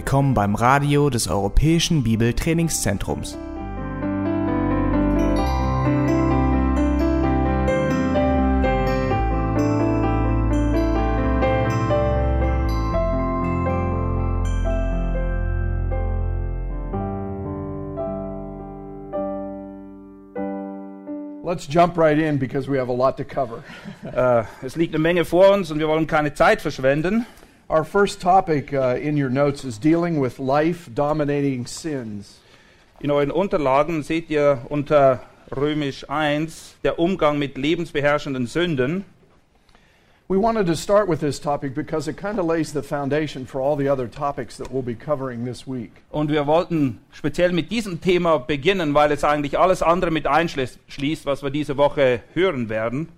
Willkommen beim Radio des Europäischen Bibeltrainingszentrums. Let's jump right in because we have a lot to cover. Äh, es liegt eine Menge vor uns und wir wollen keine Zeit verschwenden. Our first topic uh, in your notes is dealing with life dominating sins. In euren Unterlagen seht ihr unter Römisch 1 der Umgang mit lebensbeherrschenden Sünden. We wanted to start with this topic because it kind of lays the foundation for all the other topics that we'll be covering this week. Und wir wollten speziell mit diesem Thema beginnen, weil es eigentlich alles andere mit einschließt, was wir diese Woche hören werden.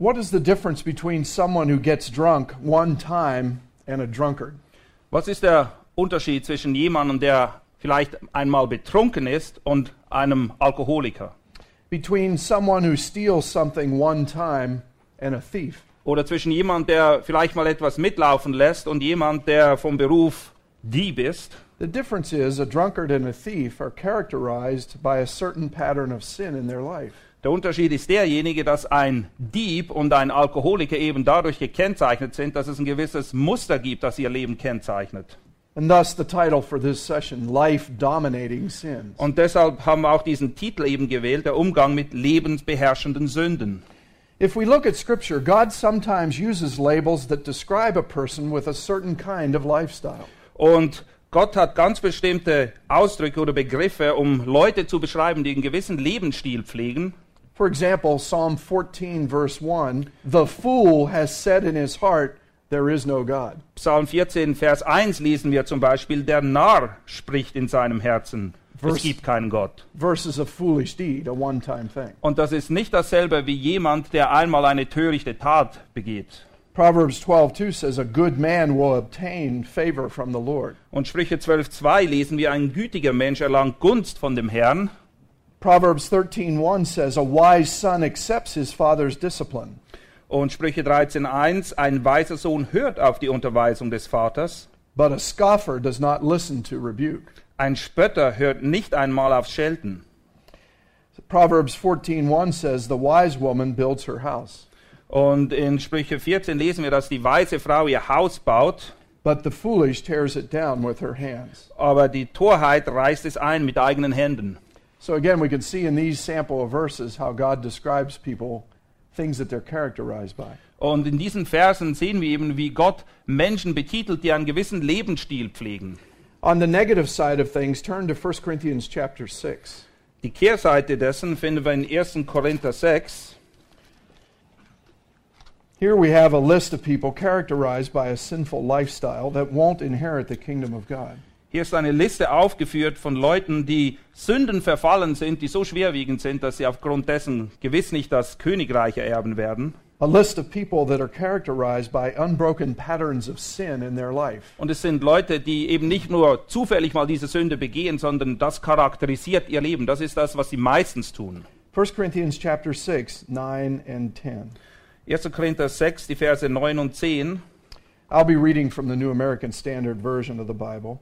What is the difference between someone who gets drunk one time and a drunkard? Was ist der Unterschied zwischen jemandem, der vielleicht einmal betrunken ist, und einem Alkoholiker? Between someone who steals something one time and a thief? Oder zwischen jemand, der vielleicht mal etwas mitlaufen lässt, und jemand, der vom Beruf Dieb ist? The difference is a drunkard and a thief are characterized by a certain pattern of sin in their life. Der Unterschied ist derjenige, dass ein Dieb und ein Alkoholiker eben dadurch gekennzeichnet sind, dass es ein gewisses Muster gibt, das ihr Leben kennzeichnet. And thus the title for this session, Life Dominating Sins. Und deshalb haben wir auch diesen Titel eben gewählt, der Umgang mit lebensbeherrschenden Sünden. If we look at Scripture, God sometimes uses labels that describe a person with a certain kind of lifestyle. Und Gott hat ganz bestimmte Ausdrücke oder Begriffe, um Leute zu beschreiben, die einen gewissen Lebensstil pflegen. For example, Psalm 14, verse 1 The fool has said in his heart, There is no God. Psalm 14, Vers 1 lesen wir zum Beispiel, der Narr spricht in seinem Herzen, es Vers- gibt keinen Gott. Versus a foolish deed, a one time thing. Und das ist nicht dasselbe wie jemand, der einmal eine törichte Tat begeht. Proverbs 12, 2 says, A good man will obtain favor from the Lord. Und Sprüche 12,2 lesen wir, ein gütiger Mensch erlangt Gunst von dem Herrn. Proverbs 13, 1 says, A wise son accepts his father's discipline. Und Sprüche 13,1, ein weiser Sohn hört auf die Unterweisung des Vaters. But a scoffer does not listen to rebuke. Ein Spötter hört nicht einmal aufs Schelten. Proverbs 14:1 says the wise woman builds her house, Und in Sprüche 14 lesen wir, dass die weise Frau ihr Haus baut, but the foolish tears it down with her hands. aber die Torheit reißt es ein mit eigenen Händen. So again we can see in these sample of verses how God describes people things that they're characterized by. Und in diesen Versen sehen wir eben, wie Gott Menschen betitelt, die einen gewissen Lebensstil pflegen. On the negative side of things, turn to 1 Corinthians chapter 6. Die Kehrseite dessen finden wir in 1. Korinther 6. Here we have a list of people characterized by a sinful lifestyle that won't inherit the kingdom of God. Hier ist eine Liste aufgeführt von Leuten, die Sünden verfallen sind, die so schwerwiegend sind, dass sie aufgrund dessen gewiss nicht das Königreich ererben werden. A list of people that are characterized by unbroken patterns of sin in their life. Und es sind Leute, die eben nicht nur zufällig mal diese Sünde begehen, sondern das charakterisiert ihr Leben. Das ist das, was sie meistens tun. 1 Corinthians chapter 6, 9 and 10. 1. Korinther 6, die Verse 9 und 10. I'll be reading from the New American Standard Version of the Bible.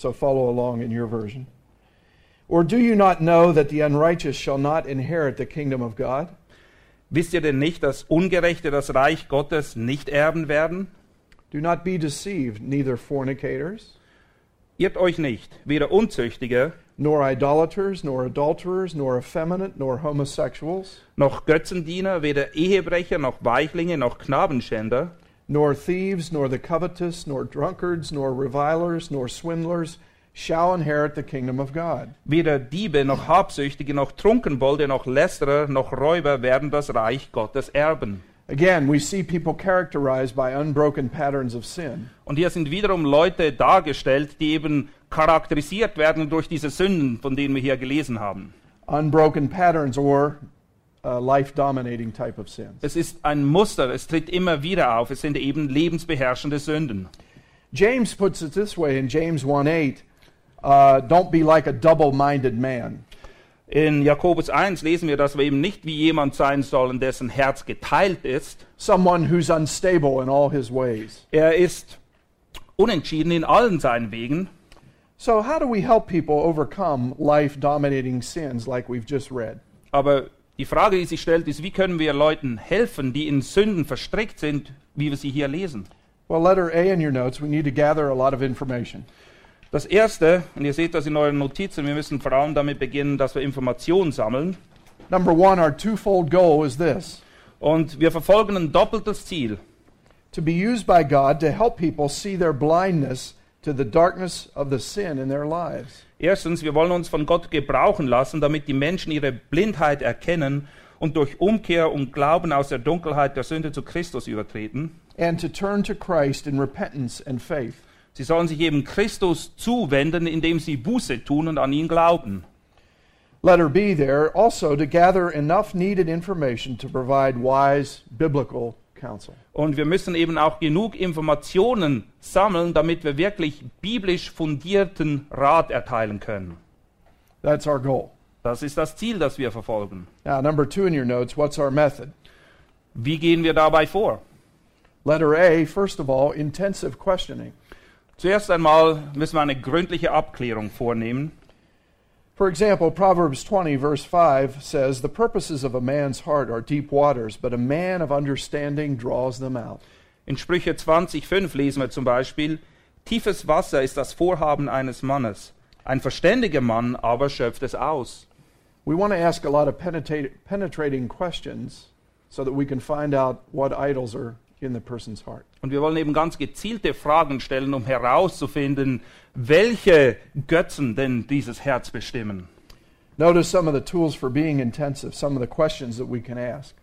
So follow along in your version. Or do you not know that the unrighteous shall not inherit the kingdom of God? Wisst ihr denn nicht, dass Ungerechte das Reich Gottes nicht erben werden? Do not be deceived, neither fornicators, Irrt euch nicht, weder Unzüchtige, nor idolaters, nor adulterers, nor effeminate, nor homosexuals, noch Götzendiener, weder Ehebrecher, noch Weichlinge, noch Knabenschänder, nor thieves, nor the covetous, nor drunkards, nor revilers, nor swindlers shall inherit the kingdom of God. weder Diebe, noch Habsüchtige, noch Trunkenbolde, noch Lästerer, noch Räuber werden das Reich Gottes erben. Again, we see people characterized by unbroken patterns of sin. Und hier sind wiederum Leute dargestellt, die eben charakterisiert werden durch diese Sünden, von denen wir hier gelesen haben. Unbroken patterns or uh, life dominating type of sins. Es ist ein Muster, es tritt immer wieder auf, es sind eben lebensbeherrschende Sünden. James puts it this way in James 1 8 uh, don't be like a double minded man. In Jakobus 1 lesen wir, dass wir eben nicht wie jemand sein sollen, dessen Herz geteilt ist. someone who's unstable in all his ways. Er ist unentschieden in allen seinen Wegen. So, how do we help people overcome life dominating sins like we've just read? Aber die Frage, die sich stellt, ist, wie können wir Leuten helfen, die in Sünden verstrickt sind, wie wir sie hier lesen? Well, letter A in your notes, we need to gather a lot of information. Das Erste, und ihr seht das in euren Notizen, wir müssen vor allem damit beginnen, dass wir Informationen sammeln. Number one, our twofold goal is this Und wir verfolgen ein doppeltes Ziel. to be used by God to help people see their blindness to the darkness of the sin in their lives. Erstens, wir wollen uns von Gott gebrauchen lassen, damit die Menschen ihre Blindheit erkennen und durch Umkehr und Glauben aus der Dunkelheit der Sünde zu Christus übertreten. And to turn to Christ in repentance and faith. Sie sollen sich eben Christus zuwenden, indem sie Buße tun und an ihn glauben. Letter B there, also to gather enough needed information to provide wise biblical. Und wir müssen eben auch genug Informationen sammeln, damit wir wirklich biblisch fundierten Rat erteilen können. That's our goal. Das ist das Ziel, das wir verfolgen. Now, number two in your notes, what's our method? Wie gehen wir dabei vor? Letter A, first of all, intensive questioning. Zuerst einmal müssen wir eine gründliche Abklärung vornehmen. For example, Proverbs 20, verse 5 says, The purposes of a man's heart are deep waters, but a man of understanding draws them out. In Sprüche 20,5 lesen wir zum Beispiel: Tiefes Wasser ist das Vorhaben eines Mannes, ein verständiger Mann aber schöpft es aus. We want to ask a lot of penetrating questions so that we can find out what idols are in the person's heart. Und wir wollen eben ganz gezielte Fragen stellen, um herauszufinden, welche Götzen denn dieses Herz bestimmen. Notice some of the tools for being intensive, some of the questions that we can ask.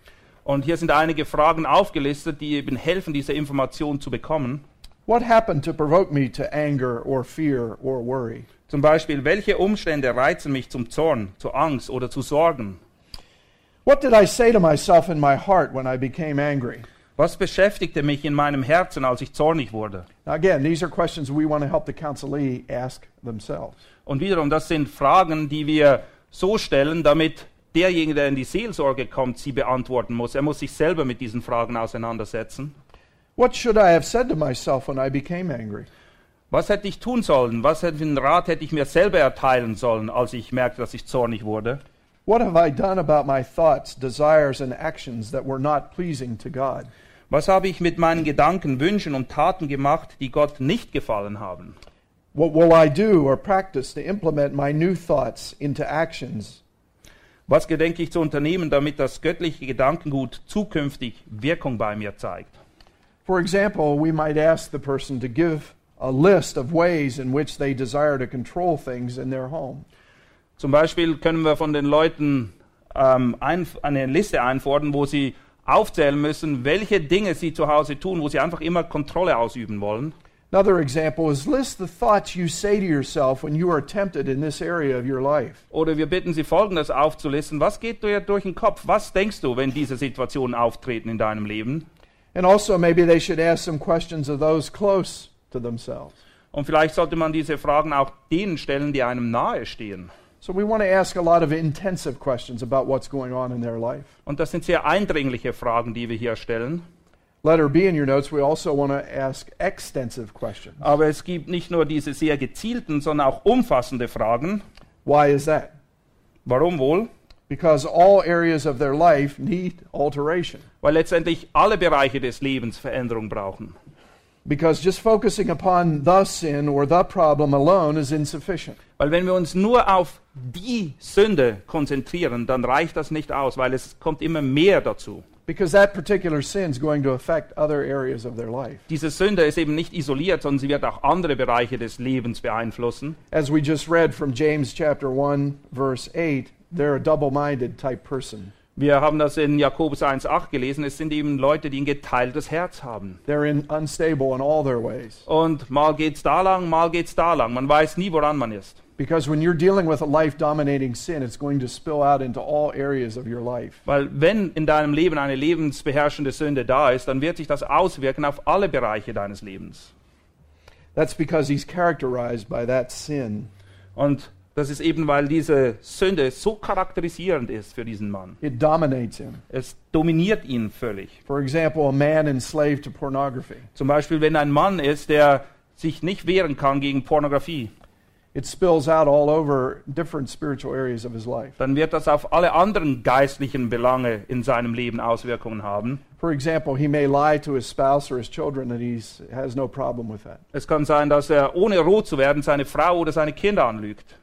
Und hier sind einige Fragen aufgelistet, die eben helfen, diese Information zu bekommen. What happened to provoke me to anger or fear or worry? Zum Beispiel, welche Umstände reizen mich zum Zorn, zu Angst oder zu Sorgen? What did I say to myself in my heart when I became angry? Was beschäftigte mich in meinem Herzen, als ich zornig wurde? Now, again, these are questions we want to help the counselee ask themselves. Und wiederum, das sind Fragen, die wir so stellen, damit derjenige, der in die Seelsorge kommt, sie beantworten muss. Er muss sich selber mit diesen Fragen auseinandersetzen. What should I have said to myself when I became angry? Was hätte ich tun sollen? Was für einen Rat hätte ich mir selber erteilen sollen, als ich merkte, dass ich zornig wurde? What have I done about my thoughts, desires, and actions that were not pleasing to God? Was habe ich mit meinen Gedanken, Wünschen und Taten gemacht, die Gott nicht gefallen haben? What will I do or practice to implement my new thoughts into actions? Was gedenke ich zu unternehmen, damit das göttliche Gedankengut zukünftig Wirkung bei mir zeigt? For example, we might ask the person to give a list of ways in which they desire to control things in their home. Zum Beispiel können wir von den Leuten ähm, ein, eine Liste einfordern, wo sie aufzählen müssen, welche Dinge sie zu Hause tun, wo sie einfach immer Kontrolle ausüben wollen. Another example is list the thoughts you say to yourself when you are tempted in this area of your life. Oder wir bitten sie folgendes aufzulisten. Was geht dir durch den Kopf? Was denkst du, wenn diese Situationen auftreten in deinem Leben? And also, maybe they should ask some questions of those close to themselves. Und vielleicht sollte man diese Fragen auch denen stellen, die einem nahe stehen. So, we want to ask a lot of intensive questions about what's going on in their life. Und das sind sehr eindringliche Fragen, die wir hier stellen. Letter B in your notes, we also want to ask extensive questions. Aber es gibt nicht nur diese sehr gezielten, sondern auch umfassende Fragen. Why is that? Warum wohl? Because all areas of their life need alteration. Weil letztendlich alle Bereiche des Lebens Veränderung brauchen. Because just focusing upon the sin or the problem alone is insufficient. Weil wenn wir uns nur auf die Sünde konzentrieren, dann reicht das nicht aus, weil es kommt immer mehr dazu. Because that particular sin is going to affect other areas of their life. Diese Sünde ist eben nicht isoliert, sondern sie wird auch andere Bereiche des Lebens beeinflussen. As we just read from James chapter 1 verse 8, they're a double-minded type person. Wir haben das in Jakobus 1,8 gelesen. Es sind eben Leute, die ein geteiltes Herz haben. They're in, unstable in all their ways. Und mal geht's da lang, mal geht's da lang. Man weiß nie, woran man ist. Because when you're dealing with a life-dominating sin, it's going to spill out into all areas of your life. Weil wenn in deinem Leben eine lebensbeherrschende Sünde da ist, dann wird sich das auswirken auf alle Bereiche deines Lebens. That's because he's characterized by that sin. Und Das ist eben, weil diese Sünde so charakterisierend ist für diesen Mann. It dominates him. Es dominiert ihn völlig. For example, a man enslaved to pornography. Zum Beispiel, wenn ein Mann ist, der sich nicht wehren kann gegen Pornografie, It spills out all over different spiritual areas of his life. dann wird das auf alle anderen geistlichen Belange in seinem Leben Auswirkungen haben. For example, he may lie to his spouse or his children and he has no problem with that. Es kann sein, dass er, ohne rot zu werden, seine Frau oder seine Kinder anlügt.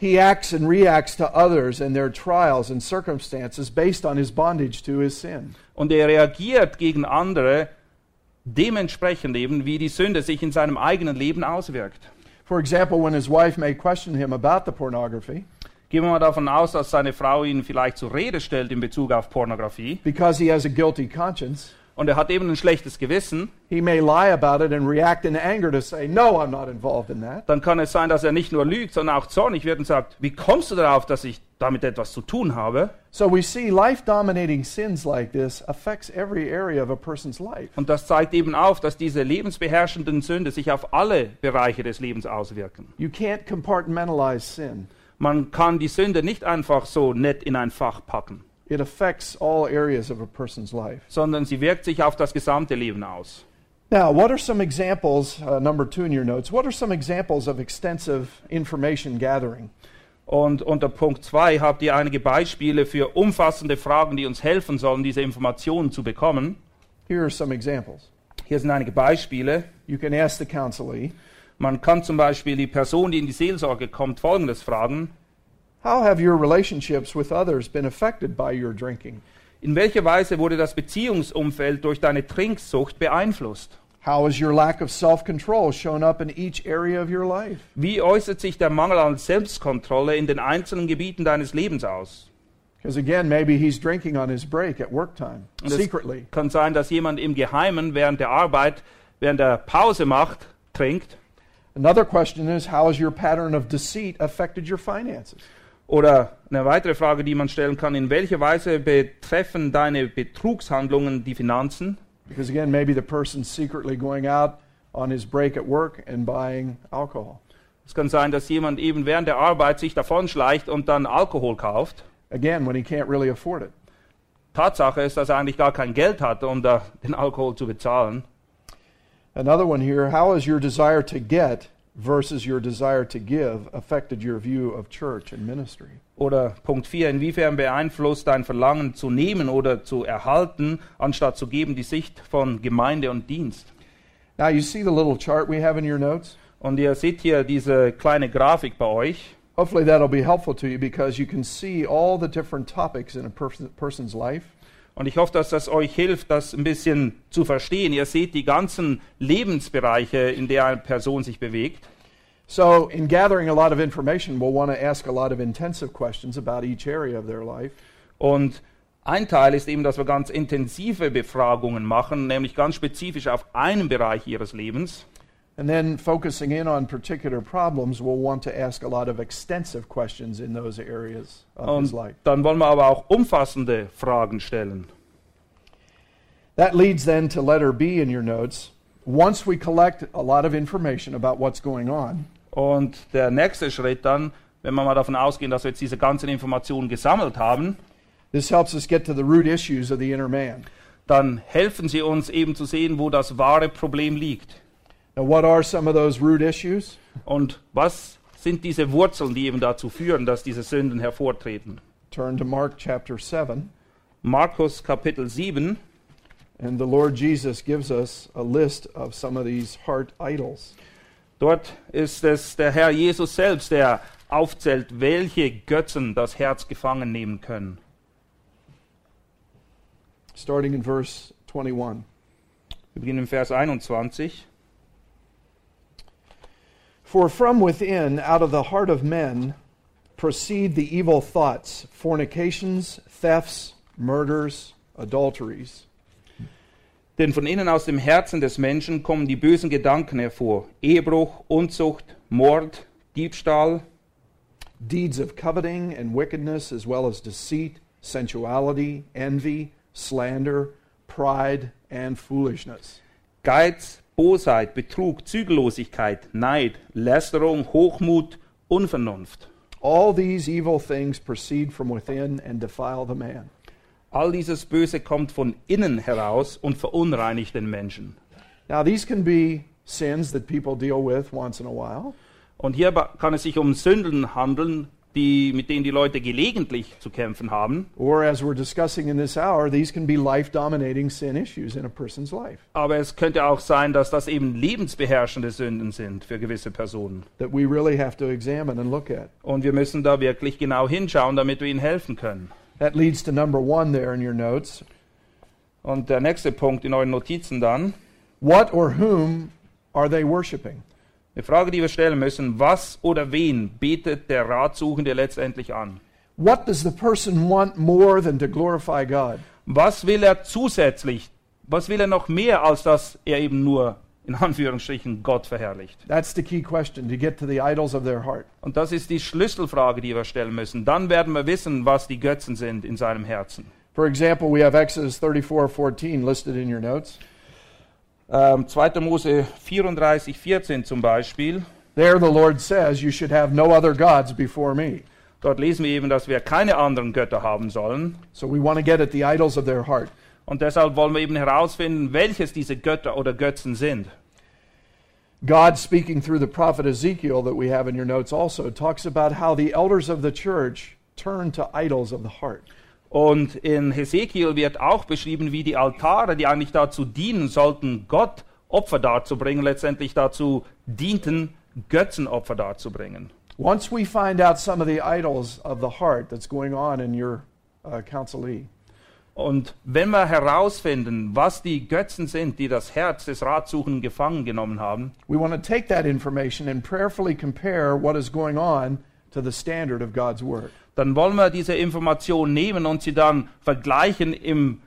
He acts and reacts to others and their trials and circumstances based on his bondage to his sin. Und er reagiert gegen andere dementsprechend eben, wie die Sünde sich in seinem eigenen Leben auswirkt. For example, when his wife may question him about the pornography, Gehen wir mal davon aus, dass seine Frau ihn vielleicht zur Rede stellt in Bezug auf Pornografie because he has a guilty conscience, und er hat eben ein schlechtes Gewissen, he may lie about it and react in anger to say, No, I'm not involved in that. dann kann es sein, dass er nicht nur lügt, sondern auch zornig wird und sagt, wie kommst du darauf, dass ich damit etwas zu tun habe? So we see life dominating sins like this affects every area of a person's life. Und das zeigt eben auf, dass diese lebensbeherrschenden Sünde sich auf alle Bereiche des Lebens auswirken. You can't compartmentalize sin. Man kann die Sünde nicht einfach so nett in ein Fach packen, It affects all areas of a person's life. sondern sie wirkt sich auf das gesamte Leben aus. Now, what are some examples, uh, number two in your notes, what are some examples of extensive information gathering? Und unter Punkt 2 habt ihr einige Beispiele für umfassende Fragen, die uns helfen sollen, diese Informationen zu bekommen. Here are some examples. Hier sind einige Beispiele. You can ask the counselee, Man kann zum Beispiel die Person, die in die Seelsorge kommt, Folgendes fragen. How have your relationships with others been affected by your drinking? In welcher Weise wurde das Beziehungsumfeld durch deine Trinksucht beeinflusst? How has your lack of self control shown up in each area of your life? Wie äußert sich der Mangel an Selbstkontrolle in den einzelnen Gebieten deines Lebens aus? Because again, maybe he's drinking on his break at work time, secretly. kann sein, dass jemand im Geheimen während der Arbeit, während der Pause macht, trinkt. Another question is, how has your pattern of deceit affected your finances? Oder eine weitere Frage, die man stellen kann, in welcher Weise betreffen deine Betrugshandlungen die Finanzen? Because again, maybe the person's secretly going out on his break at work and buying alcohol. Es kann sein, dass jemand eben während der Arbeit sich davonschleicht und dann Alkohol kauft. Again, when he can't really afford it. Tatsache ist, dass er eigentlich gar kein Geld hat, um da den Alkohol zu bezahlen. Another one here, how has your desire to get versus your desire to give affected your view of church and ministry? Oder Punkt 4, inwiefern beeinflusst dein Verlangen zu nehmen oder zu erhalten, anstatt zu geben, die Sicht von Gemeinde und Dienst? Now, you see the little chart we have in your notes? Und ihr seht hier diese kleine Grafik bei euch. Hopefully, that'll be helpful to you because you can see all the different topics in a pers- person's life. Und ich hoffe, dass das euch hilft, das ein bisschen zu verstehen. Ihr seht die ganzen Lebensbereiche, in der eine Person sich bewegt. So, in gathering a lot of information, we'll want to ask a lot of intensive questions about each area of their life. Und ein Teil ist eben, dass wir ganz intensive Befragungen machen, nämlich ganz spezifisch auf einen Bereich ihres Lebens. And then, focusing in on particular problems, we'll want to ask a lot of extensive questions in those areas of his Und life. dann wollen wir aber auch umfassende Fragen stellen. That leads then to letter B in your notes. Once we collect a lot of information about what's going on, Und der nächste Schritt dann, wenn wir mal davon ausgehen, dass wir jetzt diese ganzen Informationen gesammelt haben, this helps us get to the root issues of the inner man. dann helfen sie uns eben zu sehen, wo das wahre Problem liegt. Now, what are some of those root issues? Und was sind diese Wurzeln, die eben dazu führen, dass diese Sünden hervortreten? Turn to Mark chapter 7, Markus Kapitel 7. and the Lord Jesus gives us a list of some of these heart idols. Dort ist es der Herr Jesus selbst, der aufzählt, welche Götzen das Herz gefangen nehmen können. Starting in verse 21. Wir beginnen im Vers 21. For from within, out of the heart of men, proceed the evil thoughts, fornications, thefts, murders, adulteries. Denn von innen aus dem Herzen des Menschen kommen die bösen Gedanken hervor. Ehebruch, Unzucht, Mord, Diebstahl, deeds of coveting and wickedness, as well as deceit, sensuality, envy, slander, pride, and foolishness. Geiz, Bosheit, Betrug, Zügellosigkeit, Neid, Lästerung, Hochmut, Unvernunft. All these evil things proceed from within and defile the man. All dieses Böse kommt von innen heraus und verunreinigt den Menschen. Now, these can be sins that people deal with once in a while, Und hier kann es sich um Sünden handeln, die, mit denen die Leute gelegentlich zu kämpfen haben. or as we're discussing in this hour, these can be life dominating sin issues in a person's life Aber es könnte auch sein, dass das eben lebensbeherrschende Sünden sind für gewisse Personen. that we really have to examine and look at. Und wir müssen da wirklich genau hinschauen, damit wir ihnen helfen können. That leads to number one there in your notes. Und der nächste Punkt in euren Notizen dann. What or whom are they worshiping? Eine Frage, die wir stellen müssen, was oder wen betet der Ratsuchende letztendlich an? What does the person want more than to glorify God? Was will er zusätzlich? Was will er noch mehr, als dass er eben nur, in Anführungsstrichen, Gott verherrlicht? That's the key question to get to the idols of their heart. Und das ist die Schlüsselfrage, die wir stellen müssen. Dann werden wir wissen, was die Götzen sind in seinem Herzen. For example, we have Exodus 34:14 listed in your notes. Ähm, 2. Mose 34, 14 zum Beispiel. There the Lord says, "You should have no other gods before me." Dort lesen wir eben, dass wir keine anderen Götter haben sollen. So we want to get at the idols of their heart. Und deshalb wollen wir eben herausfinden, welches diese Götter oder Götzen sind. God, speaking through the prophet Ezekiel that we have in your notes also, talks about how the elders of the church turn to idols of the heart. Und in Hesekiel wird auch beschrieben, wie die Altare, die eigentlich dazu dienen sollten, Gott Opfer darzubringen, letztendlich dazu dienten, Götzenopfer darzubringen. Once we find out some of the idols of the heart that's going on in your uh, counselee, Und wenn wir herausfinden, was die Götzen sind, die das Herz des Ratsuchenden gefangen genommen haben, we want to take that information and prayerfully compare what is going on to the standard of God's Word. dann wollen wir diese Information nehmen und sie dann vergleichen im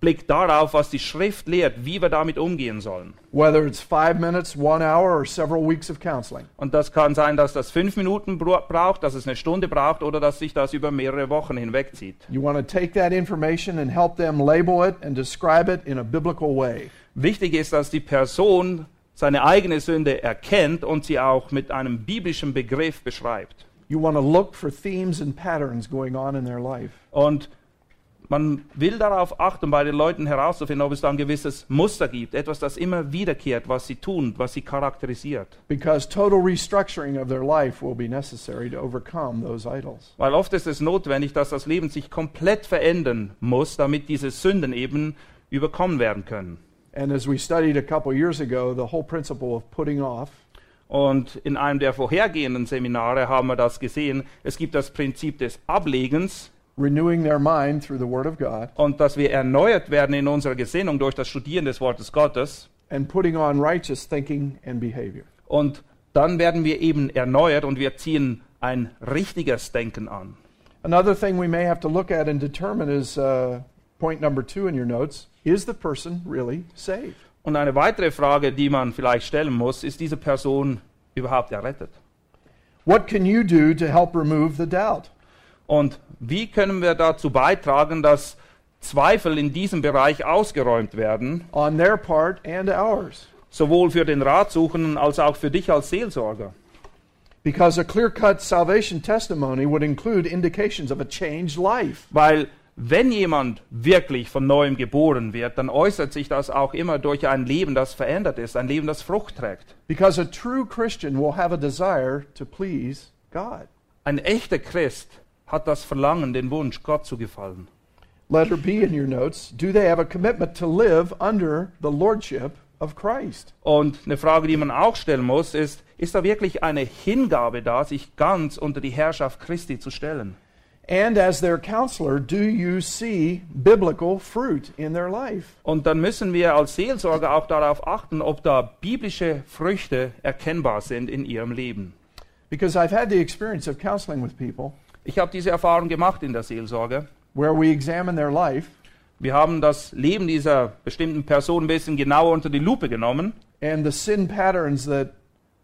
Blick darauf, was die Schrift lehrt, wie wir damit umgehen sollen. Whether it's five minutes, one hour, or several weeks of counseling. Und das kann sein, dass das fünf Minuten bra- braucht, dass es eine Stunde braucht oder dass sich das über mehrere Wochen hinwegzieht. You want to take that information and help them label it and describe it in a biblical way. Wichtig ist, dass die Person seine eigene Sünde erkennt und sie auch mit einem biblischen Begriff beschreibt. You want to look for themes and patterns going on in their life. Und man will darauf achten, bei den Leuten herauszufinden, ob es da ein gewisses Muster gibt, etwas, das immer wiederkehrt, was sie tun, was sie charakterisiert. Because total restructuring of their life will be necessary to overcome those idols. Weil oft ist es notwendig, dass das Leben sich komplett verändern muss, damit diese Sünden eben überkommen werden können. And as we studied a couple years ago, the whole principle of putting off Und in einem der vorhergehenden Seminare haben wir das gesehen. Es gibt das Prinzip des Ablegens renewing their mind through the Word of God, und dass wir erneuert werden in unserer Gesinnung durch das Studieren des Wortes Gottes. and putting on righteous thinking and behavior. Und dann werden wir eben erneuert und wir ziehen ein richtiges Denken an. Another thing we may have to look at and determine is uh, point number two in your notes is the person really saved? Und eine weitere Frage, die man vielleicht stellen muss, ist diese Person überhaupt errettet? What can you do to help remove the doubt? Und wie können wir dazu beitragen, dass Zweifel in diesem Bereich ausgeräumt werden, On their part and ours. sowohl für den Ratsuchenden als auch für dich als Seelsorger? Because a clear cut salvation testimony would include indications of a changed life. Weil wenn jemand wirklich von neuem geboren wird, dann äußert sich das auch immer durch ein Leben, das verändert ist, ein Leben, das Frucht trägt. Because a true Christian will have a desire to please God. Ein echter Christ hat das Verlangen, den Wunsch, Gott zu gefallen. Letter B in your notes do they have a commitment to live under the lordship of Christ? Und eine Frage, die man auch stellen muss, ist, ist da wirklich eine Hingabe da, sich ganz unter die Herrschaft Christi zu stellen? And as their counselor, do you see biblical fruit in their life? Und dann müssen wir als Seelsorger auch darauf achten, ob da biblische Früchte erkennbar sind in ihrem Leben. Because I've had the experience of counseling with people Ich habe diese Erfahrung gemacht in der Seelsorge. where we examine their life Wir haben das Leben dieser bestimmten Person ein bisschen genauer unter die Lupe genommen and the sin patterns that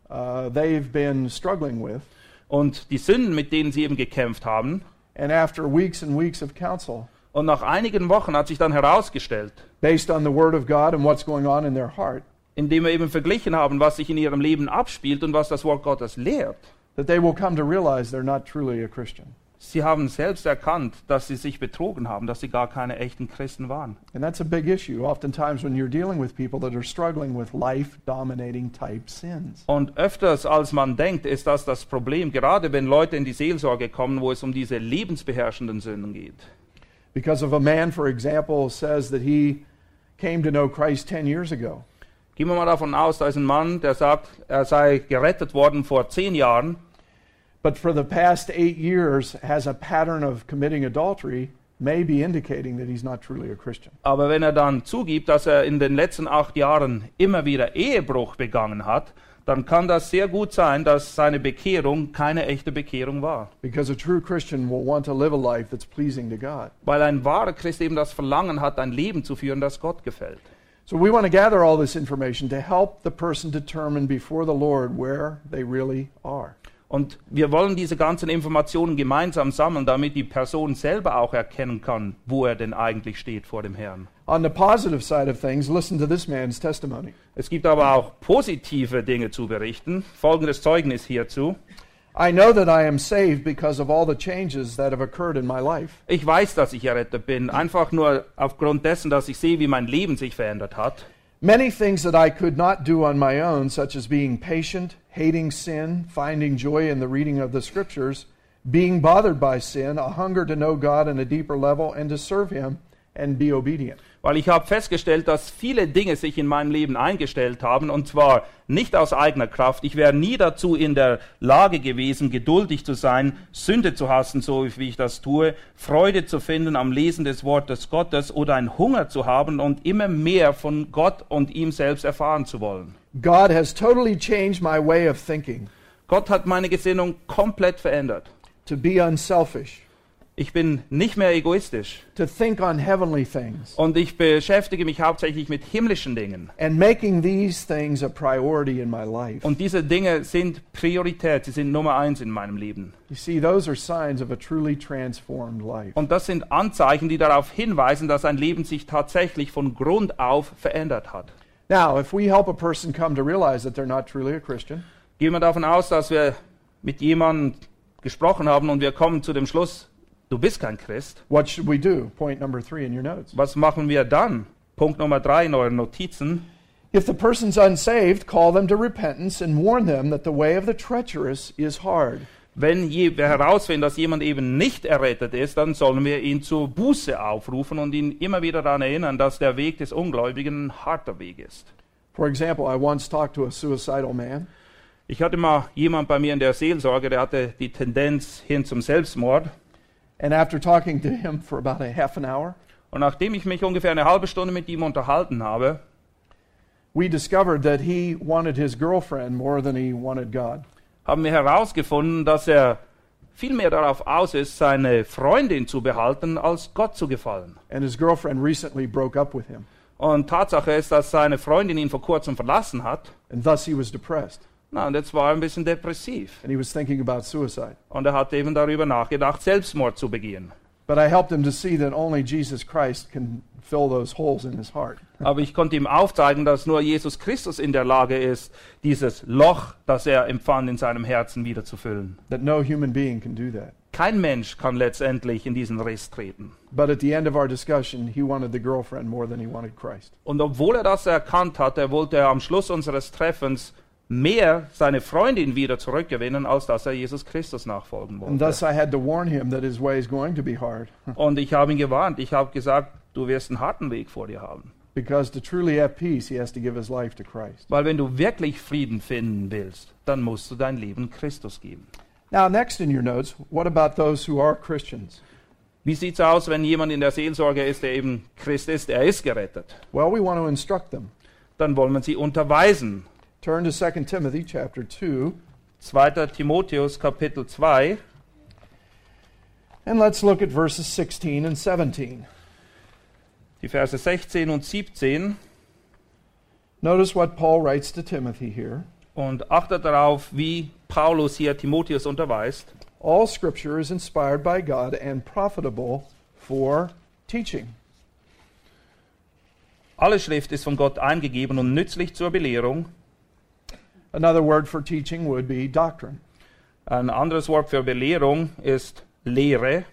uh, they've been struggling with. und die Sünden, mit denen sie eben gekämpft haben. And after weeks and weeks of counsel, Und nach einigen Wochen hat sich dann herausgestellt, based on the Word of God and what's going on in their heart, indem wir eben verglichen haben, was sich in ihrem Leben abspielt und was das Wort Gottes lehrt, that they will come to realize they're not truly a Christian. Sie haben selbst erkannt, dass sie sich betrogen haben, dass sie gar keine echten Christen waren. And that's a big issue, oftentimes when you're dealing with people that are struggling with life dominating type sins. Und öfters als man denkt, ist das das Problem, gerade wenn Leute in die Seelsorge kommen, wo es um diese lebensbeherrschenden Sünden geht. Because of a man, for example, says that he came to know Christ 10 years ago. Gehen wir mal davon aus, da ist ein Mann, der sagt, er sei gerettet worden vor zehn Jahren, but for the past eight years has a pattern of committing adultery, may be indicating that he's not truly a Christian. aber wenn er dann zugibt, dass er in den letzten acht Jahren immer wieder Ehebruch begangen hat, dann kann das sehr gut sein, dass seine Bekehrung keine echte Bekehrung war. Because a true Christian will want to live a life that's pleasing to God. Weil ein wahrer Christ eben das Verlangen hat, ein Leben zu führen, das Gott gefällt. So we want to gather all this information to help the person determine before the Lord where they really are. Und wir wollen diese ganzen Informationen gemeinsam sammeln, damit die Person selber auch erkennen kann, wo er denn eigentlich steht vor dem Herrn. On the positive side of things, listen to this man's testimony. Es gibt aber auch positive Dinge zu berichten. Folgendes Zeugnis hierzu. I know that I am saved because of all the changes that have occurred in my life. Ich weiß, dass ich errettet bin, einfach nur aufgrund dessen, dass ich sehe, wie mein Leben sich verändert hat. Many things that I could not do on my own, such as being patient, hating sin, finding joy in the reading of the scriptures, being bothered by sin, a hunger to know God on a deeper level and to serve Him and be obedient. Weil ich habe festgestellt, dass viele Dinge sich in meinem Leben eingestellt haben, und zwar nicht aus eigener Kraft. Ich wäre nie dazu in der Lage gewesen, geduldig zu sein, Sünde zu hassen, so wie ich das tue, Freude zu finden am Lesen des Wortes Gottes oder einen Hunger zu haben und immer mehr von Gott und ihm selbst erfahren zu wollen. God has totally changed my way of thinking Gott hat meine Gesinnung komplett verändert. to be unselfish, Ich bin nicht mehr egoistisch to think on heavenly things, und ich beschäftige mich hauptsächlich mit himmlischen Dingen. and making these things a priority in my life. Und diese Dinge sind Priorität, sie sind Nummer eins in meinem Leben. You see, those are signs of a truly transformed life. Und das sind Anzeichen, die darauf hinweisen, dass ein Leben sich tatsächlich von Grund auf verändert hat. Now, if we help a person come to realize that they're not truly a Christian, Gehen wir davon aus, dass wir mit jemandem gesprochen haben und wir kommen zu dem Schluss, du bist kein Christ. what should we do? Point number three in your notes. Was machen wir dann? Punkt Nummer drei in euren Notizen. If the person's unsaved, call them to repentance and warn them that the way of the treacherous is hard. Wenn wir herausfinden, dass jemand eben nicht errettet ist, dann sollen wir ihn zur Buße aufrufen und ihn immer wieder daran erinnern, dass der Weg des Ungläubigen ein harter Weg ist. For example, I once talked to a suicidal man, Ich hatte mal jemand bei mir in der Seelsorge, der hatte die Tendenz hin zum Selbstmord. And after talking to him for about a half an hour, Und nachdem ich mich ungefähr eine halbe Stunde mit ihm unterhalten habe, we discovered that he wanted his girlfriend more than he wanted God. haben wir herausgefunden, dass er viel mehr darauf aus ist, seine Freundin zu behalten, als Gott zu gefallen. And his girlfriend recently broke up with him, Und Tatsache ist, dass seine Freundin ihn vor kurzem verlassen hat. and thus he was depressed, Na, und jetzt war er ein bisschen depressiv. and he was thinking about suicide. Und er hat eben darüber nachgedacht, Selbstmord zu begehen. But I helped him to see that only Jesus Christ can fill those holes in his heart. Aber ich konnte ihm aufzeigen, dass nur Jesus Christus in der Lage ist, dieses Loch, das er empfand, in seinem Herzen wieder zu füllen. That no human being can do that. Kein Mensch kann letztendlich in diesen Riss treten. But at the end of our discussion, he wanted the girlfriend more than he wanted Christ. Und obwohl er das erkannt hatte, wollte er am Schluss unseres Treffens mehr seine Freundin wieder zurückgewinnen, als dass er Jesus Christus nachfolgen wollte. I had to warn him that his way is going to be hard. Und ich habe ihn gewarnt. Ich habe gesagt, du wirst einen harten Weg vor dir haben. Because to truly have peace, he has to give his life to Christ. Weil wenn du wirklich Frieden finden willst, dann musst du dein Leben Christus geben. Now, next in your notes, what about those who are Christians? Wie sieht's aus, wenn jemand in der Seelsorge ist, der eben Christ ist, er ist gerettet? Well, we want to instruct them. Dann wollen wir sie unterweisen. Turn to 2 Timothy chapter 2, 2. Timotheus Kapitel 2 and let's look at verses 16 and 17. die Verse 16 und 17 Notice what Paul writes to Timothy here. und achtet darauf, wie Paulus hier Timotheus unterweist. All scripture is inspired by God and profitable for teaching. Alle Schrift ist von Gott eingegeben und nützlich zur Belehrung. Another word for teaching would be doctrine. Ein anderes Wort für Belehrung ist Lehre.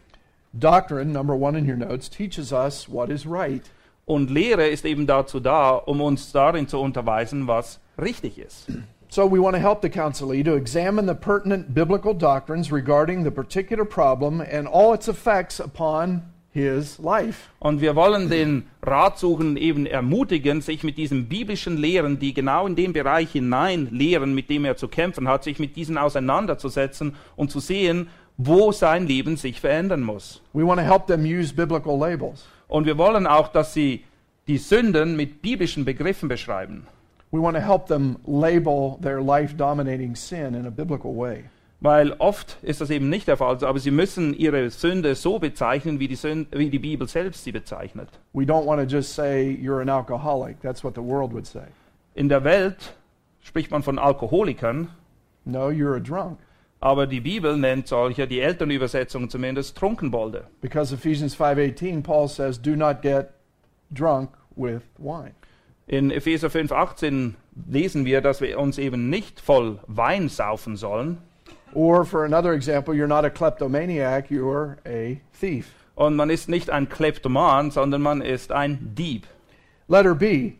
Doctrine, number one in your notes, teaches us what is right. Und Lehre ist eben dazu da, um uns darin zu unterweisen, was richtig ist. So we want to help the counselee to examine the pertinent biblical doctrines regarding the particular problem and all its effects upon his life. Und wir wollen den Ratsuchenden eben ermutigen, sich mit diesen biblischen Lehren, die genau in den Bereich hinein lehren, mit dem er zu kämpfen hat, sich mit diesen auseinanderzusetzen und zu sehen, wo sein Leben sich verändern muss. We want to help them use biblical labels. Und wir wollen auch, dass sie die Sünden mit biblischen Begriffen beschreiben. We want to help them label their life dominating sin in a biblical way. Weil oft ist das eben nicht der Fall, aber sie müssen ihre Sünde so bezeichnen, wie die, Sünde, wie die Bibel selbst sie bezeichnet. Say. In der Welt spricht man von Alkoholikern, No, you're a drunk. aber die Bibel nennt solche, die Elternübersetzung zumindest, Trunkenbolde. Because Ephesians 5:18 Paul says, "Do not get drunk with wine." In Epheser 5,18 lesen wir, dass wir uns eben nicht voll Wein saufen sollen. Or for another example, you're not a kleptomaniac, you're a thief. Und man ist nicht ein Kleptoman, sondern man ist ein Dieb. Letter B.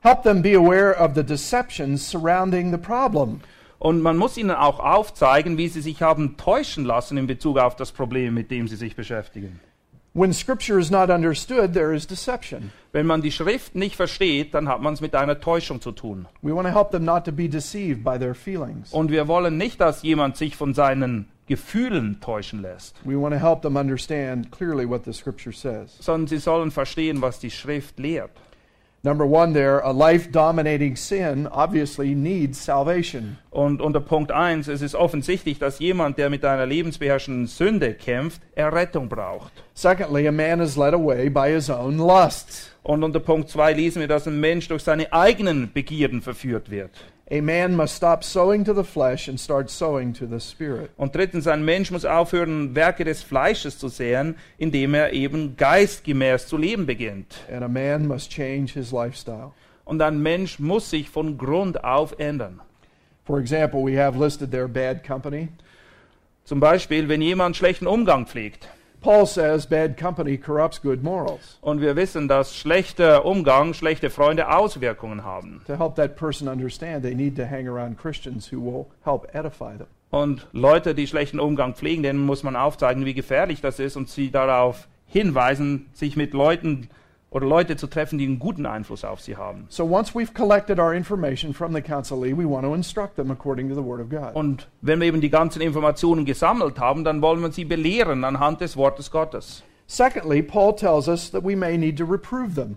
Help them be aware of the deceptions surrounding the problem. Und man muss ihnen auch aufzeigen, wie sie sich haben täuschen lassen in Bezug auf das Problem, mit dem sie sich beschäftigen. When scripture is not understood, there is deception. Wenn man die Schrift nicht versteht, dann hat man es mit einer Täuschung zu tun. We want to help them not to be deceived by their feelings. Und wir wollen nicht, dass jemand sich von seinen Gefühlen täuschen lässt, We want to help them understand clearly what the scripture says. sondern sie sollen verstehen, was die Schrift lehrt. Number one, there, a life dominating sin obviously needs salvation. Und unter Punkt 1, es ist offensichtlich, dass jemand, der mit einer lebensbeherrschenden Sünde kämpft, Errettung braucht. Secondly, a man is led away by his own lusts. Und unter Punkt 2 lesen wir, dass ein Mensch durch seine eigenen Begierden verführt wird. A man must stop sowing to the flesh and start sowing to the spirit. Und drittens, ein Mensch muss aufhören, Werke des Fleisches zu säen, indem er eben geistgemäß zu leben beginnt. And a man must change his lifestyle. Und ein Mensch muss sich von Grund auf ändern. For example, we have listed there bad company. Zum Beispiel, wenn jemand schlechten Umgang pflegt. Paul says bad company corrupts good morals. Und wir wissen, dass schlechter Umgang, schlechte Freunde Auswirkungen haben. To help that person understand, they need to hang around Christians who will help edify them. Und Leute, die schlechten Umgang pflegen, denen muss man aufzeigen, wie gefährlich das ist und sie darauf hinweisen, sich mit Leuten oder Leute zu treffen, die einen guten Einfluss auf sie haben. So once we've collected our information from the counselee, we want to instruct them according to the Word of God. Und wenn wir eben die ganzen Informationen gesammelt haben, dann wollen wir sie belehren anhand des Wortes Gottes. Secondly, Paul tells us that we may need to reprove them,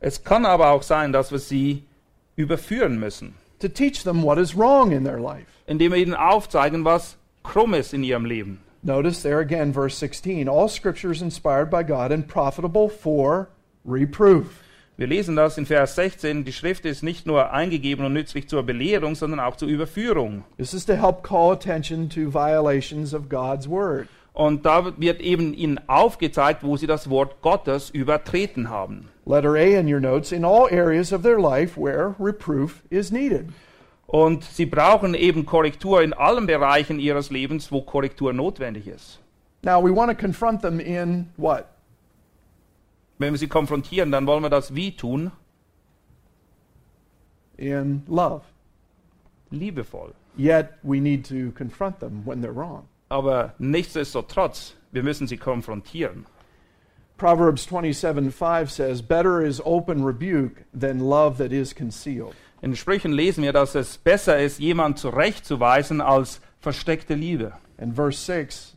Es kann aber auch sein, dass wir sie überführen müssen, to teach them what is wrong in their life. indem wir ihnen aufzeigen, was krumm ist in ihrem Leben. Notice there again, verse 16 all scripture is inspired by God and profitable for reproof. Wir lesen das in Vers 16, die Schrift ist nicht nur eingegeben und nützlich zur Belehrung, sondern auch zur Überführung. This is to help call attention to violations of God's Word. Und da wird eben ihnen aufgezeigt, wo sie das Wort Gottes übertreten haben. Letter A in your notes in all areas of their life where reproof is needed. Und sie brauchen eben Korrektur in allen Bereichen ihres Lebens, wo Korrektur notwendig ist. Now, we want to confront them in what? Wenn wir sie konfrontieren, dann wollen wir das wie tun? In love. Liebevoll. Yet, we need to confront them when they're wrong. Aber nichtsdestotrotz, wir müssen sie konfrontieren. Proverbs 27 5 says, Better is open rebuke than love that is concealed. In Sprüchen lesen wir, dass es besser ist, jemand zurechtzuweisen, als versteckte Liebe. And verse 6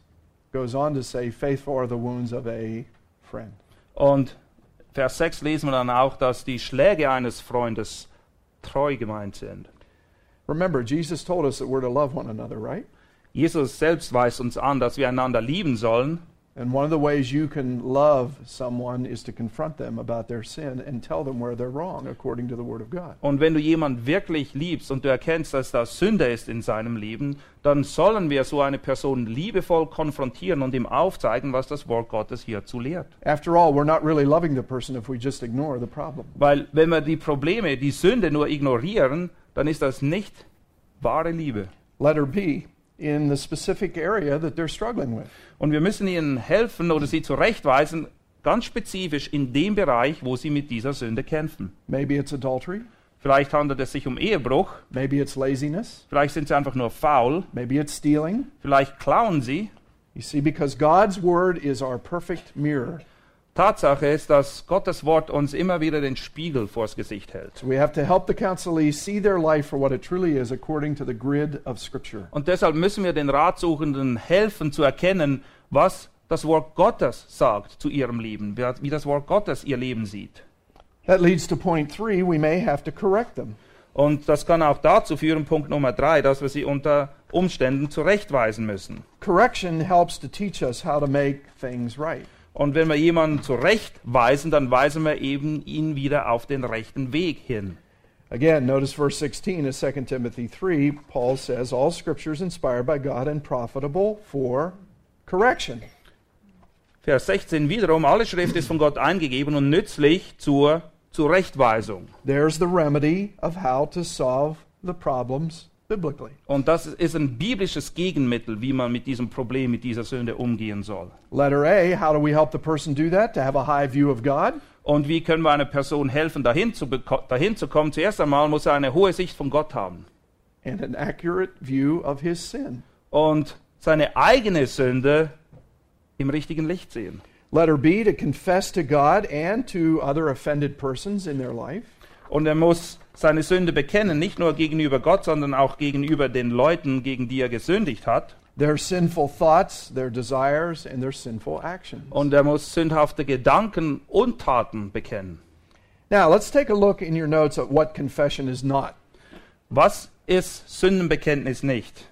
goes on to say, Faithful are the wounds of a friend. Und Vers 6 lesen wir dann auch, dass die Schläge eines Freundes treu gemeint sind. Remember, Jesus told us that we're to love one another, right? Jesus selbst weist uns an, dass wir einander lieben sollen. And one of the ways you can love someone is to confront them about their sin and tell them where they're wrong according to the Word of God. Und wenn du jemand wirklich liebst und du erkennst, dass das Sünde ist in seinem Leben, dann sollen wir so eine Person liebevoll konfrontieren und ihm aufzeigen, was das Wort Gottes hierzu lehrt. After all, we're not really loving the person if we just ignore the problem. Weil wenn wir die Probleme, die Sünde nur ignorieren, dann ist das nicht wahre Liebe. Letter B. in the specific area that they're struggling with. Und wir müssen ihnen helfen oder sie zurechtweisen, ganz spezifisch in dem Bereich, wo sie mit dieser Sünde kämpfen. Maybe it's adultery, Vielleicht handelt es sich um Ehebruch, maybe it's laziness, vielleicht sind sie einfach nur faul, maybe it's stealing. vielleicht klauen sie. You see, because God's word is our perfect mirror. Tatsache ist, dass Gottes Wort uns immer wieder den Spiegel vors Gesicht hält. So we have to help the counselee see their life for what it truly is according to the grid of Scripture. Und deshalb müssen wir den Ratsuchenden helfen zu erkennen, was das Wort Gottes sagt zu ihrem Leben, wie wie das Wort Gottes ihr Leben sieht. That leads to point three we may have to correct them. Und das kann auch dazu führen, Punkt Nummer drei, dass wir sie unter Umständen zurechtweisen müssen. Correction helps to teach us how to make things right. Und wenn wir jemanden zurechtweisen, dann weisen wir eben ihn wieder auf den rechten Weg hin. Again, notice verse 16 of 2 Timothy 3. Paul says, All scripture is inspired by God and profitable for correction. Vers 16 wiederum, alle Schrift ist von Gott eingegeben und nützlich zur Zurechtweisung. There's the remedy of how to solve the problems biblically. Und das ist ein biblisches Gegenmittel, wie man mit diesem Problem, mit dieser Sünde umgehen soll. Letter A, how do we help the person do that? To have a high view of God? Und wie können wir einer Person helfen, dahin zu, dahin zu kommen? Zuerst einmal muss er eine hohe Sicht von Gott haben and an accurate view of his sin. und seine eigene Sünde im richtigen Licht sehen. Letter B, to confess to God and to other offended persons in their life. Und er muss seine Sünde bekennen, nicht nur gegenüber Gott, sondern auch gegenüber den Leuten, gegen die er gesündigt hat. Their sinful thoughts, their desires, and their sinful actions. Und er muss sündhafte Gedanken und Taten bekennen. Now, let's take a look in your notes at what confession is not. Was ist Sündenbekenntnis nicht?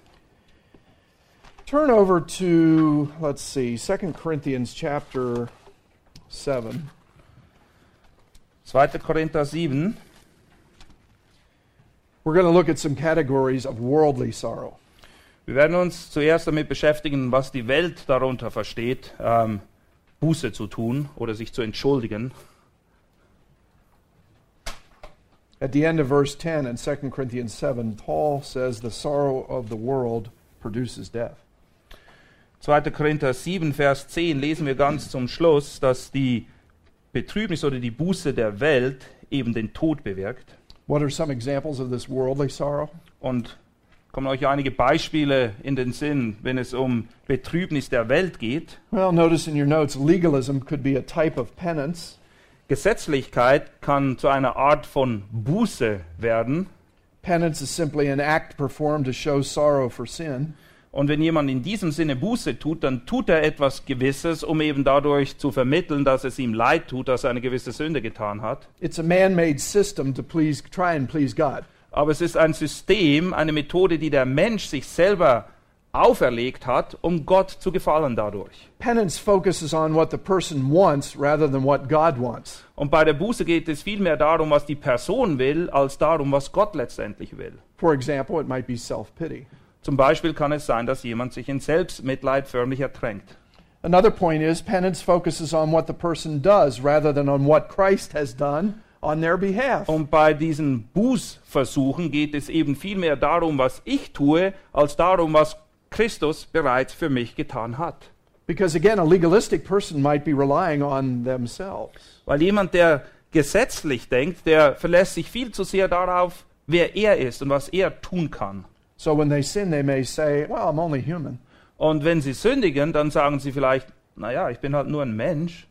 Turn over to, let's see, 2 Corinthians chapter 7. 2. Korinther 7. We're going to look at some categories of worldly sorrow. Wir werden uns zuerst damit beschäftigen, was die Welt darunter versteht, ähm, Buße zu tun oder sich zu entschuldigen. At the end of verse 10 in 2 Corinthians 7, Paul says the sorrow of the world produces death. 2. Korinther 7, Vers 10 lesen wir ganz zum Schluss, dass die Betrübnis oder die Buße der Welt eben den Tod bewirkt. What are some examples of this worldly sorrow? Und kommen euch einige Beispiele in den Sinn, wenn es um Betrübnis der Welt geht. Well, notice in your notes, legalism could be a type of penance. Gesetzlichkeit kann zu einer Art von Buße werden. Penance is simply an act performed to show sorrow for sin. Und wenn jemand in diesem Sinne Buße tut, dann tut er etwas Gewisses, um eben dadurch zu vermitteln, dass es ihm leid tut, dass er eine gewisse Sünde getan hat. It's a man made system to please, try and please God. Aber es ist ein System, eine Methode, die der Mensch sich selber auferlegt hat, um Gott zu gefallen dadurch. Penance focuses on what the person wants rather than what God wants. Und bei der Buße geht es vielmehr darum, was die Person will, als darum, was Gott letztendlich will. For example, it might be self pity. Zum Beispiel kann es sein, dass jemand sich in Selbstmitleid förmlich ertränkt. Another point is penance focuses on what the person does rather than on what Christ has done on their behalf. Und bei diesen Bußversuchen geht es eben vielmehr darum, was ich tue, als darum, was Christus bereits für mich getan hat. Because again, a legalistic person might be relying on themselves. Weil jemand, der gesetzlich denkt, der verlässt sich viel zu sehr darauf, wer er ist und was er tun kann. So when they sin, they may say, Well, I'm only human. Und wenn sie sündigen, dann sagen sie vielleicht, naja, ich bin halt nur ein Mensch.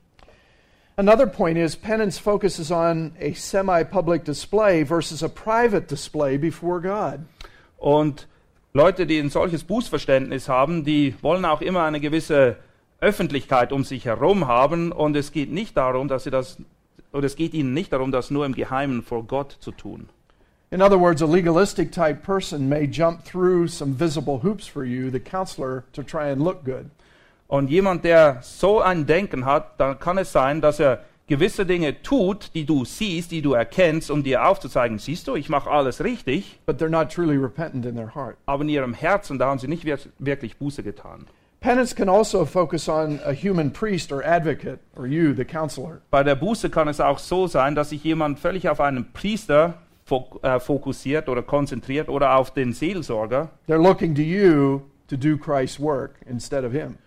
Another point is penance focuses on a semi public display versus a private display before God. Und Leute, die ein solches Bußverständnis haben, die wollen auch immer eine gewisse Öffentlichkeit um sich herum haben. Und es geht nicht darum, dass sie das, oder es geht ihnen nicht darum, das nur im Geheimen vor Gott zu tun. In other words, a legalistic type person may jump through some visible hoops for you, the counselor, to try and look good. Und jemand, der so ein Denken hat, dann kann es sein, dass er gewisse Dinge tut, die du siehst, die du erkennst, um dir aufzuzeigen, siehst du, ich mache alles richtig, but they're not truly repentant in their heart. aber in ihrem Herzen, da haben sie nicht wir- wirklich Buße getan. Penance can also focus on a human priest or advocate, or you, the counselor. Bei der Buße kann es auch so sein, dass sich jemand völlig auf einen Priester fokussiert oder konzentriert oder auf den Seelsorger. They're looking to you to do Christ's work instead of him.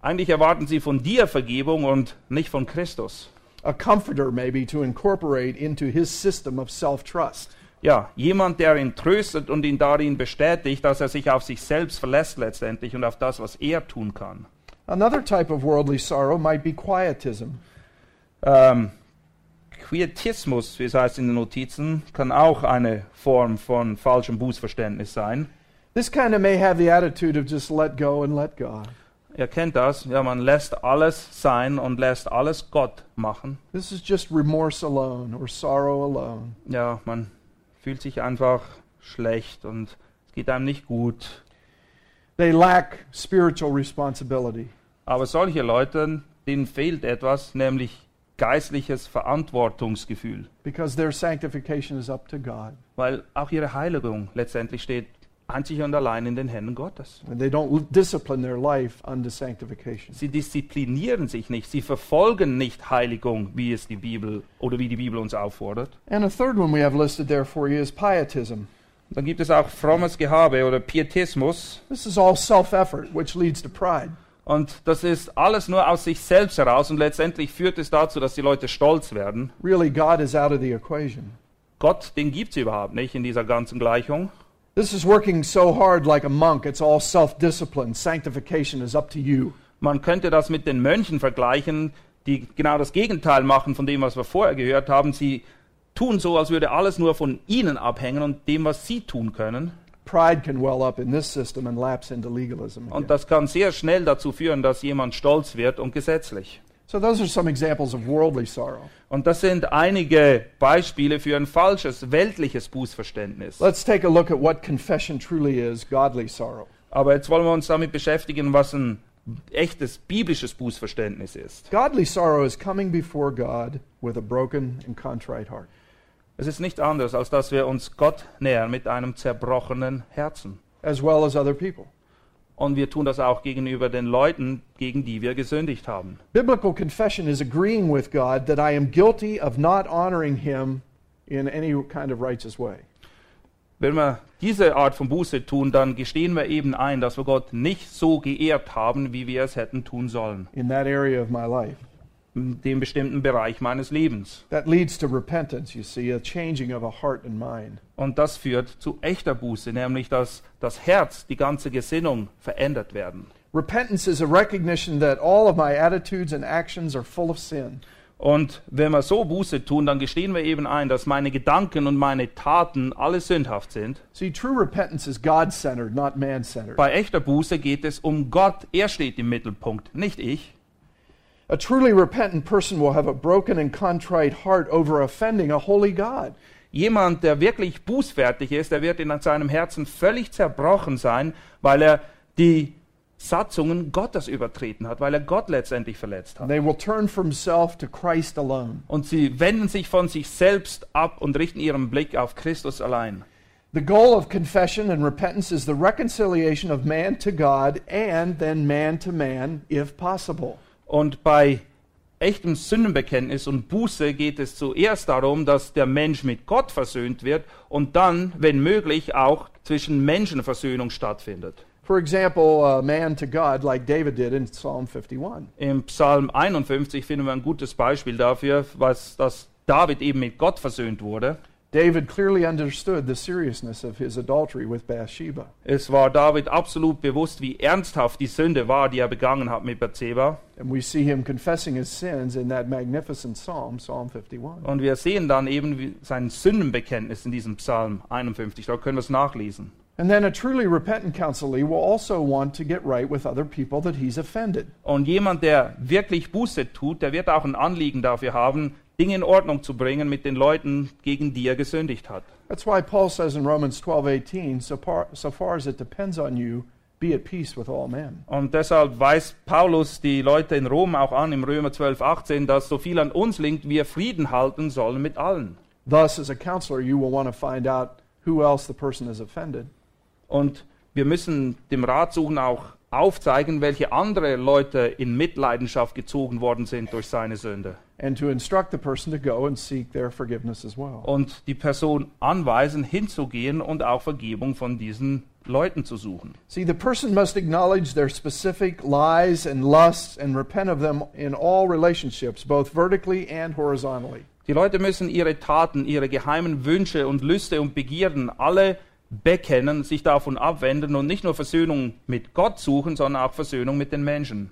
Eigentlich erwarten sie von dir Vergebung und nicht von Christus. A comforter, maybe, to incorporate into his system of self trust. Ja, jemand, der ihn tröstet und ihn darin bestätigt, dass er sich auf sich selbst verlässt letztendlich und auf das, was er tun kann. Another type of worldly sorrow might be quietism. Ähm, Quietismus, wie es heißt in den Notizen, kann auch eine Form von falschem Bußverständnis sein. This kind of may have the attitude of just let go and let God. Ihr kennt das, ja, man lässt alles sein und lässt alles Gott machen. This is just remorse alone or sorrow alone. Ja, man fühlt sich einfach schlecht und es geht einem nicht gut. They lack spiritual responsibility. Aber solche Leute, denen fehlt etwas, nämlich geistliches Verantwortungsgefühl, because their sanctification is up to God. weil auch ihre Heiligung letztendlich steht einzig und allein in den Händen Gottes. And they don't discipline their life unto sanctification. Sie disziplinieren sich nicht, sie verfolgen nicht Heiligung, wie es die Bibel oder wie die Bibel uns auffordert. And a third one we have listed there for you is pietism. Dann gibt es auch frommes Gehabe oder Pietismus. This is all self effort, which leads to pride. Und das ist alles nur aus sich selbst heraus und letztendlich führt es dazu, dass die Leute stolz werden. Really, God is out of the equation. Gott, den gibt es überhaupt nicht in dieser ganzen Gleichung. This is working so hard like a monk. It's all self discipline. Sanctification is up to you. Man könnte das mit den Mönchen vergleichen, die genau das Gegenteil machen von dem, was wir vorher gehört haben. Sie tun so, als würde alles nur von ihnen abhängen und dem, was sie tun können. Pride can well up in this system and lapse into legalism. again. Und das kann sehr schnell dazu führen, dass jemand stolz wird und gesetzlich. So, those are some examples of worldly sorrow. Und das sind einige Beispiele für ein falsches weltliches Bußverständnis. Let's take a look at what confession truly is godly sorrow. Aber jetzt wollen wir uns damit beschäftigen, was ein echtes biblisches Bußverständnis ist. Godly sorrow is coming before God with a broken and contrite heart. Es ist nichts anderes, als dass wir uns Gott nähern mit einem zerbrochenen Herzen. as well as other people. Und wir tun das auch gegenüber den Leuten, gegen die wir gesündigt haben. Biblical confession is agreeing with God that I am guilty of not honoring Him in any kind of righteous way. Wenn wir diese Art von Buße tun, dann gestehen wir eben ein, dass wir Gott nicht so geehrt haben, wie wir es hätten tun sollen. in that area of my life. Dem bestimmten Bereich meines Lebens. That leads to repentance, you see, a changing of a heart and mind. Und das führt zu echter Buße, nämlich dass das Herz, die ganze Gesinnung verändert werden. Repentance is a recognition that all of my attitudes and actions are full of sin. Und wenn wir so Buße tun, dann gestehen wir eben ein, dass meine Gedanken und meine Taten alle sündhaft sind. See, true repentance is God centered, not man centered. Bei echter Buße geht es um Gott. Er steht im Mittelpunkt, nicht ich. A truly repentant person will have a broken and contrite heart over offending a holy God. Jemand, der wirklich bußfertig ist, der wird in seinem Herzen völlig zerbrochen sein, weil er die Satzungen Gottes übertreten hat, weil er Gott letztendlich verletzt hat. they will turn from self to Christ alone. Und sie wenden sich von sich selbst ab und richten ihren Blick auf Christus allein. The goal of confession and repentance is the reconciliation of man to God and then man to man, if possible. Und bei echtem Sündenbekenntnis und Buße geht es zuerst darum, dass der Mensch mit Gott versöhnt wird und dann, wenn möglich, auch zwischen Menschen Versöhnung stattfindet. For example, uh, man to God, like David did in Psalm 51. Im Psalm 51 finden wir ein gutes Beispiel dafür, was dass David eben mit Gott versöhnt wurde. David clearly understood the seriousness of his adultery with Bathsheba. Es war David absolut bewusst, wie ernsthaft die Sünde war, die er begangen hat mit Bathseba. And we see him confessing his sins in that magnificent psalm, Psalm 51. Und wir sehen dann eben sein Sündenbekenntnis in diesem Psalm 51. Da können wir es nachlesen. And then a truly repentant counselee will also want to get right with other people that he's offended. Und jemand, der wirklich Buße tut, der wird auch ein Anliegen dafür haben, Dinge in Ordnung zu bringen mit den Leuten, gegen die er gesündigt hat. That's why Paul says in Romans 12:18, so far, so far as it depends on you, be at peace with all men. Und deshalb weist Paulus die Leute in Rom auch an, im Römer 12, 18, dass so viel an uns liegt, wir Frieden halten sollen mit allen. Thus, as a counselor, you will want to find out who else the person has offended. Und wir müssen dem Rat suchen, auch aufzeigen, welche andere Leute in Mitleidenschaft gezogen worden sind durch seine Sünde. and to instruct the person to go and seek their forgiveness as well. Und die Person anweisen, hinzugehen und auch Vergebung von diesen Leuten zu suchen. See, the person must acknowledge their specific lies and lusts and repent of them in all relationships, both vertically and horizontally. Die Leute müssen ihre Taten, ihre geheimen Wünsche und Lüste und Begierden alle bekennen, sich davon abwenden und nicht nur Versöhnung mit Gott suchen, sondern auch Versöhnung mit den Menschen.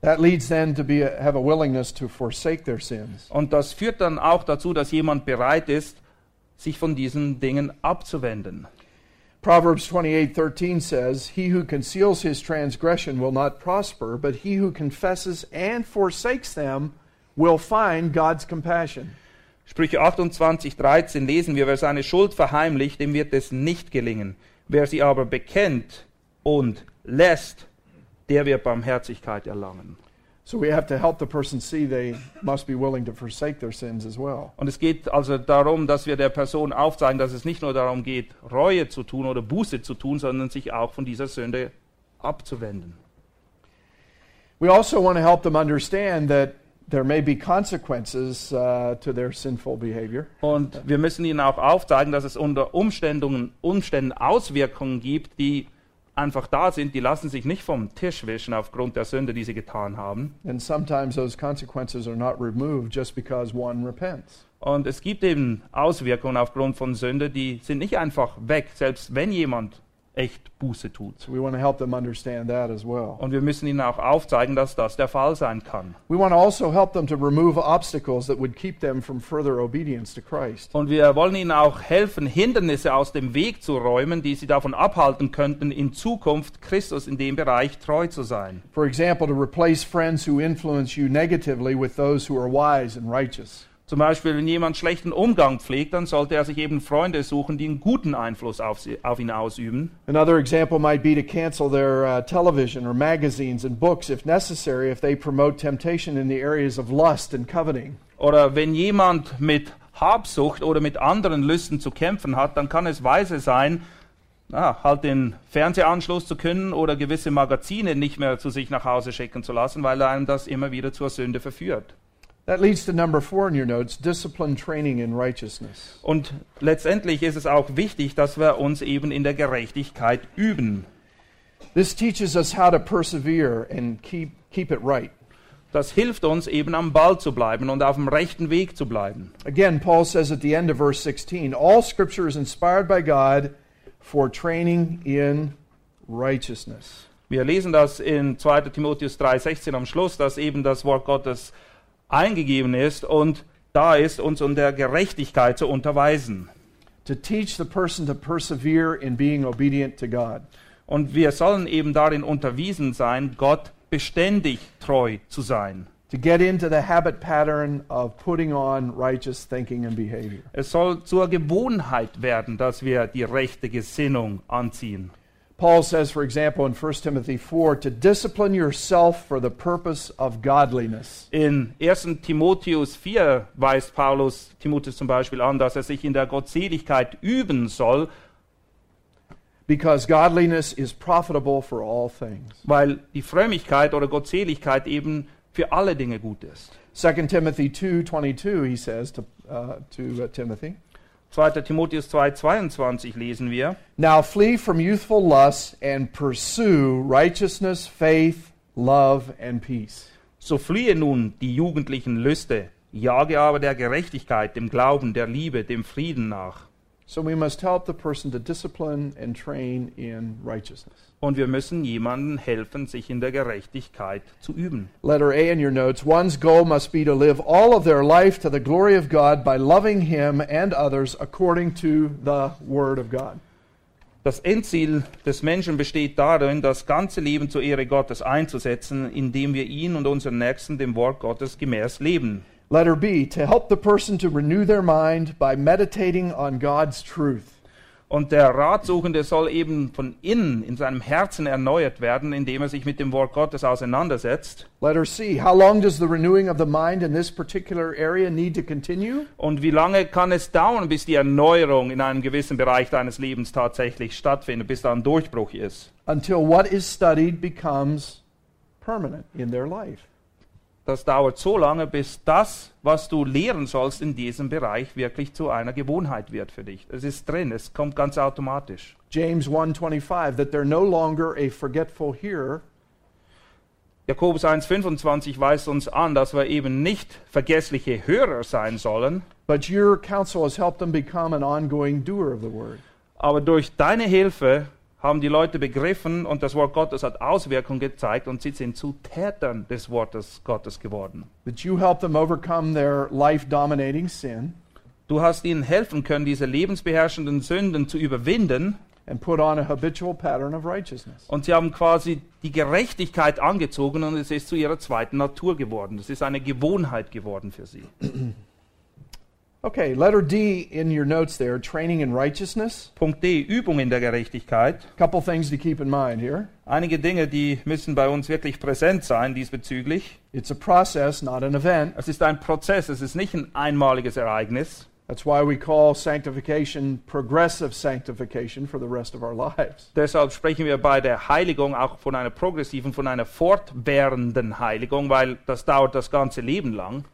That leads them to be have a willingness to forsake their sins. Und das führt dann auch dazu, dass jemand bereit ist, sich von diesen Dingen abzuwenden. Proverbs 28:13 says, "He who conceals his transgression will not prosper, but he who confesses and forsakes them will find God's compassion." Sprüche 28, 13 lesen wir, wer seine Schuld verheimlicht, dem wird es nicht gelingen. Wer sie aber bekennt und lässt, der wird Barmherzigkeit erlangen. So we have to help the person see they must be willing to forsake their sins as well. Und es geht also darum, dass wir der Person aufzeigen, dass es nicht nur darum geht, Reue zu tun oder Buße zu tun, sondern sich auch von dieser Sünde abzuwenden. We also want to help them understand that there may be consequences uh, to their sinful behavior. Und wir müssen ihnen auch aufzeigen, dass es unter Umständen, Umständen Auswirkungen gibt, die einfach da sind, die lassen sich nicht vom Tisch wischen aufgrund der Sünde, die sie getan haben. And sometimes those consequences are not removed just because one repents. Und es gibt eben Auswirkungen aufgrund von Sünde, die sind nicht einfach weg, selbst wenn jemand echt Buße tut. So we want to help them understand that as well. Und wir müssen ihnen auch aufzeigen, dass das der Fall sein kann. We want to also help them to remove obstacles that would keep them from further obedience to Christ. Und wir wollen ihnen auch helfen, Hindernisse aus dem Weg zu räumen, die sie davon abhalten könnten, in Zukunft Christus in dem Bereich treu zu sein. For example, to replace friends who influence you negatively with those who are wise and righteous. Zum Beispiel, wenn jemand schlechten Umgang pflegt, dann sollte er sich eben Freunde suchen, die einen guten Einfluss auf, sie, auf ihn ausüben. Another example might be to cancel their uh, television or magazines and books if necessary if they promote temptation in the areas of lust and coveting. Oder wenn jemand mit Habsucht oder mit anderen Lüsten zu kämpfen hat, dann kann es weise sein, na, halt den Fernsehanschluss zu können oder gewisse Magazine nicht mehr zu sich nach Hause schicken zu lassen, weil einem das immer wieder zur Sünde verführt. That leads to number four in your notes discipline training in righteousness. Und letztendlich ist es auch wichtig, dass wir uns eben in der Gerechtigkeit üben. This teaches us how to persevere and keep, keep it right. Das hilft uns eben am Ball zu bleiben und auf dem rechten Weg zu bleiben. Again, Paul says at the end of verse 16 All scripture is inspired by God for training in righteousness. Wir lesen das in 2. Timotheus 3,16 am Schluss, dass eben das Wort Gottes eingegeben ist und da ist, uns in der Gerechtigkeit zu unterweisen. To teach the person to persevere in being obedient to God. Und wir sollen eben darin unterwiesen sein, Gott beständig treu zu sein. To get into the habit pattern of putting on righteous thinking and behavior. Es soll zur Gewohnheit werden, dass wir die rechte Gesinnung anziehen. Paul says, for example, in 1 Timothy 4, to discipline yourself for the purpose of godliness. In 1. Timotheus 4 weist Paulus Timotheus zum Beispiel an, dass er sich in der Gottseligkeit üben soll, Because godliness is profitable for all things. weil die Frömmigkeit oder Gottseligkeit eben für alle Dinge gut ist. 2 Timothy 2:22 he says to uh, to uh, Timothy, 2. Timotheus 2,22 lesen wir. "Now flee from youthful lusts and pursue righteousness, faith, love and peace." So fliehe nun die jugendlichen Lüste, jage aber der Gerechtigkeit, dem Glauben, der Liebe, dem Frieden nach. So we must help the person to discipline and train in righteousness. Und wir müssen jemandem helfen, sich in der Gerechtigkeit zu üben. Letter A in your notes, one's goal must be to live all of their life to the glory of God by loving him and others according to the word of God. Das Endziel des Menschen besteht darin, das ganze Leben zur Ehre Gottes einzusetzen, indem wir ihn und unseren Nächsten dem Wort Gottes gemäß leben. Letter B, to help the person to renew their mind by meditating on God's truth. Und der Ratsuchende soll eben von innen in seinem Herzen erneuert werden, indem er sich mit dem Wort Gottes auseinandersetzt. Letter C, how long does the renewing of the mind in this particular area need to continue? Und wie lange kann es dauern, bis die Erneuerung in einem gewissen Bereich deines Lebens tatsächlich stattfindet, bis da ein Durchbruch ist? Until what is studied becomes permanent in their life. Das dauert so lange, bis das, was du lehren sollst in diesem Bereich, wirklich zu einer Gewohnheit wird für dich. Es ist drin, es kommt ganz automatisch. James 1:25 that they're no longer a forgetful hearer, Jakobus 1,25 weist uns an, dass wir eben nicht vergessliche Hörer sein sollen, but your counsel has helped them become an ongoing doer of the word. aber durch deine Hilfe haben die Leute begriffen und das Wort Gottes hat Auswirkungen gezeigt und sie sind zu Tätern des Wortes Gottes geworden. That you help them overcome their life dominating sin Du hast ihnen helfen können, diese lebensbeherrschenden Sünden zu überwinden and put on a habitual pattern of righteousness. und sie haben quasi die Gerechtigkeit angezogen und es ist zu ihrer zweiten Natur geworden. Es ist eine Gewohnheit geworden für sie. Okay, letter D in your notes there, training in righteousness. Punkt D, Übung in der Gerechtigkeit. Couple things to keep in mind here. Einige Dinge, die müssen bei uns wirklich präsent sein diesbezüglich. It's a process, not an event. Es ist ein Prozess, es ist nicht ein einmaliges Ereignis. That's why we call sanctification progressive sanctification for the rest of our lives. Deshalb sprechen wir bei der Heiligung auch von einer progressiven, von einer fortwährenden Heiligung, weil das dauert das ganze Leben lang.